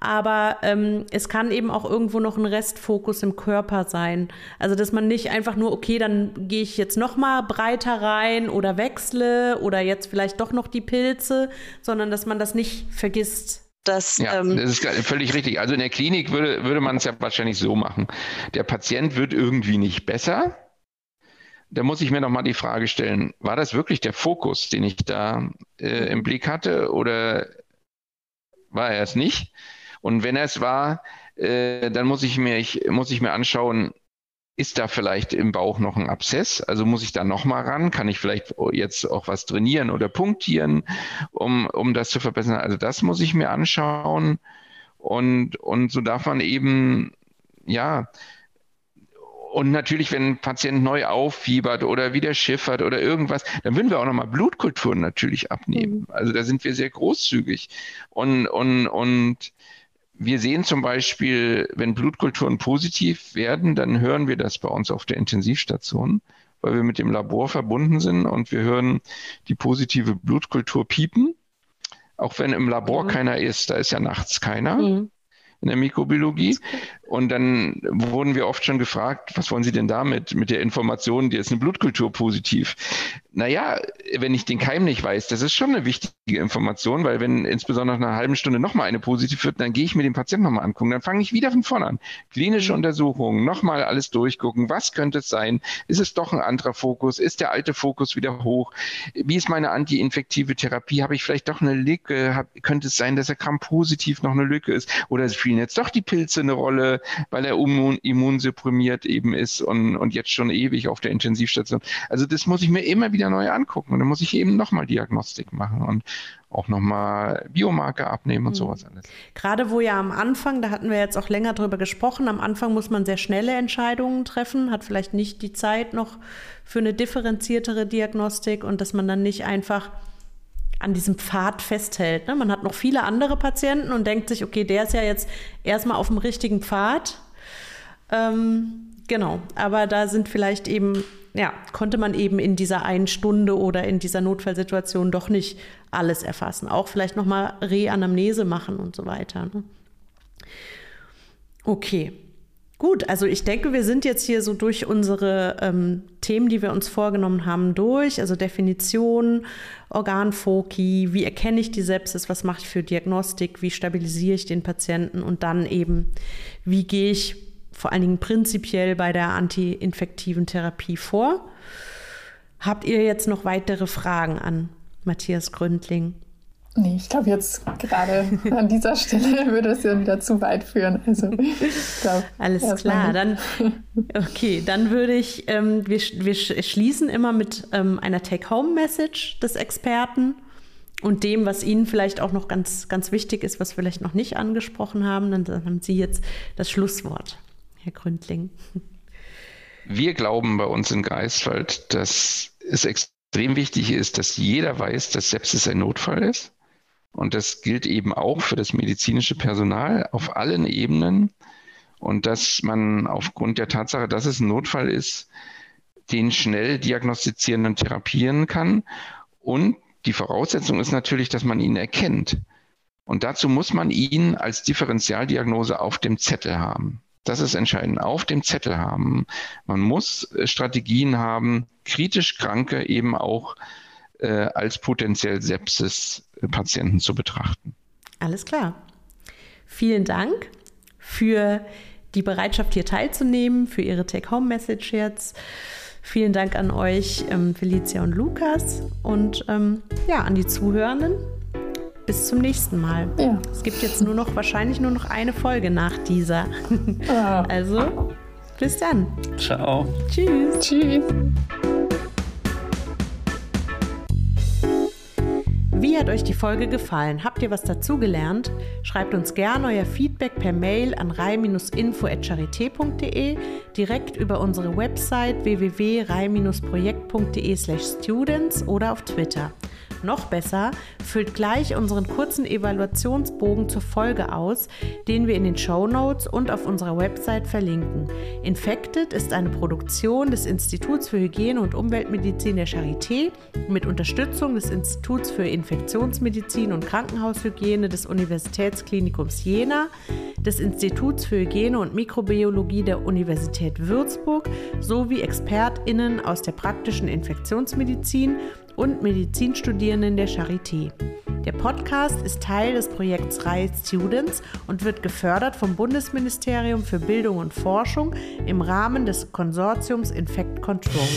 aber ähm, es kann eben auch irgendwo noch ein Restfokus im Körper sein. Also dass man nicht einfach nur, okay, dann gehe ich jetzt noch mal breiter rein oder wechsle oder jetzt vielleicht doch noch die Pilze, sondern dass man das nicht vergisst das, ja, ähm, das ist völlig richtig. Also in der Klinik würde, würde man es ja wahrscheinlich so machen. Der Patient wird irgendwie nicht besser. Da muss ich mir nochmal die Frage stellen, war das wirklich der Fokus, den ich da äh, im Blick hatte oder war er es nicht? Und wenn er es war, äh, dann muss ich, mir, ich, muss ich mir anschauen, ist da vielleicht im Bauch noch ein Abszess? Also muss ich da nochmal ran? Kann ich vielleicht jetzt auch was trainieren oder punktieren, um, um das zu verbessern? Also das muss ich mir anschauen. Und, und so darf man eben, ja, und natürlich, wenn ein Patient neu auffiebert oder wieder schiffert oder irgendwas, dann würden wir auch nochmal Blutkulturen natürlich abnehmen. Mhm. Also da sind wir sehr großzügig. Und, und, und wir sehen zum Beispiel, wenn Blutkulturen positiv werden, dann hören wir das bei uns auf der Intensivstation, weil wir mit dem Labor verbunden sind und wir hören die positive Blutkultur piepen, auch wenn im Labor mhm. keiner ist. Da ist ja nachts keiner. Mhm in der Mikrobiologie. Und dann wurden wir oft schon gefragt, was wollen Sie denn damit, mit der Information, die ist eine Blutkultur positiv? Naja, wenn ich den Keim nicht weiß, das ist schon eine wichtige Information, weil wenn insbesondere nach einer halben Stunde nochmal eine positiv wird, dann gehe ich mir den Patienten nochmal angucken. Dann fange ich wieder von vorne an. Klinische Untersuchungen, nochmal alles durchgucken. Was könnte es sein? Ist es doch ein anderer Fokus? Ist der alte Fokus wieder hoch? Wie ist meine antiinfektive Therapie? Habe ich vielleicht doch eine Lücke? Hab, könnte es sein, dass er Gramm-positiv noch eine Lücke ist? Oder spielen jetzt doch die Pilze eine Rolle, weil er immun, immunsupprimiert eben ist und, und jetzt schon ewig auf der Intensivstation? Also das muss ich mir immer wieder neu angucken. Und dann muss ich eben nochmal Diagnostik machen. Und auch nochmal Biomarker abnehmen und mhm. sowas alles. Gerade wo ja am Anfang, da hatten wir jetzt auch länger drüber gesprochen, am Anfang muss man sehr schnelle Entscheidungen treffen, hat vielleicht nicht die Zeit noch für eine differenziertere Diagnostik und dass man dann nicht einfach an diesem Pfad festhält. Ne? Man hat noch viele andere Patienten und denkt sich, okay, der ist ja jetzt erstmal auf dem richtigen Pfad. Ähm, genau, aber da sind vielleicht eben ja, konnte man eben in dieser einen Stunde oder in dieser Notfallsituation doch nicht alles erfassen. Auch vielleicht nochmal Reanamnese machen und so weiter. Ne? Okay. Gut, also ich denke, wir sind jetzt hier so durch unsere ähm, Themen, die wir uns vorgenommen haben, durch. Also Definition, Organfoki, wie erkenne ich die Sepsis, was mache ich für Diagnostik, wie stabilisiere ich den Patienten und dann eben, wie gehe ich vor allen Dingen prinzipiell bei der antiinfektiven Therapie vor. Habt ihr jetzt noch weitere Fragen an Matthias Gründling? Nee, ich glaube jetzt gerade an dieser Stelle würde es ja wieder zu weit führen. Also, glaub, Alles klar, dann okay, dann würde ich, ähm, wir, wir schließen immer mit ähm, einer Take-Home-Message des Experten und dem, was Ihnen vielleicht auch noch ganz, ganz wichtig ist, was wir vielleicht noch nicht angesprochen haben. Dann, dann haben Sie jetzt das Schlusswort. Herr Gründling? Wir glauben bei uns in Greifswald, dass es extrem wichtig ist, dass jeder weiß, dass Sepsis ein Notfall ist. Und das gilt eben auch für das medizinische Personal auf allen Ebenen. Und dass man aufgrund der Tatsache, dass es ein Notfall ist, den schnell diagnostizieren und therapieren kann. Und die Voraussetzung ist natürlich, dass man ihn erkennt. Und dazu muss man ihn als Differentialdiagnose auf dem Zettel haben. Das ist entscheidend. Auf dem Zettel haben. Man muss Strategien haben, kritisch Kranke eben auch äh, als potenziell Sepsis-Patienten zu betrachten. Alles klar. Vielen Dank für die Bereitschaft, hier teilzunehmen, für Ihre Take-Home-Message jetzt. Vielen Dank an euch, ähm, Felicia und Lukas, und ähm, ja, an die Zuhörenden bis zum nächsten Mal. Ja. Es gibt jetzt nur noch, wahrscheinlich nur noch eine Folge nach dieser. Ja. Also, bis dann. Ciao. Tschüss. Tschüss. Wie hat euch die Folge gefallen? Habt ihr was dazugelernt? Schreibt uns gerne euer Feedback per Mail an rei-info.charité.de, direkt über unsere Website www.rei-projekt.de/students oder auf Twitter. Noch besser, füllt gleich unseren kurzen Evaluationsbogen zur Folge aus, den wir in den Show Notes und auf unserer Website verlinken. Infected ist eine Produktion des Instituts für Hygiene und Umweltmedizin der Charité mit Unterstützung des Instituts für Infektionsmedizin und Krankenhaushygiene des Universitätsklinikums Jena, des Instituts für Hygiene und Mikrobiologie der Universität Würzburg sowie ExpertInnen aus der praktischen Infektionsmedizin und Medizinstudierenden der Charité. Der Podcast ist Teil des Projekts Reihe Students und wird gefördert vom Bundesministerium für Bildung und Forschung im Rahmen des Konsortiums Infect Control.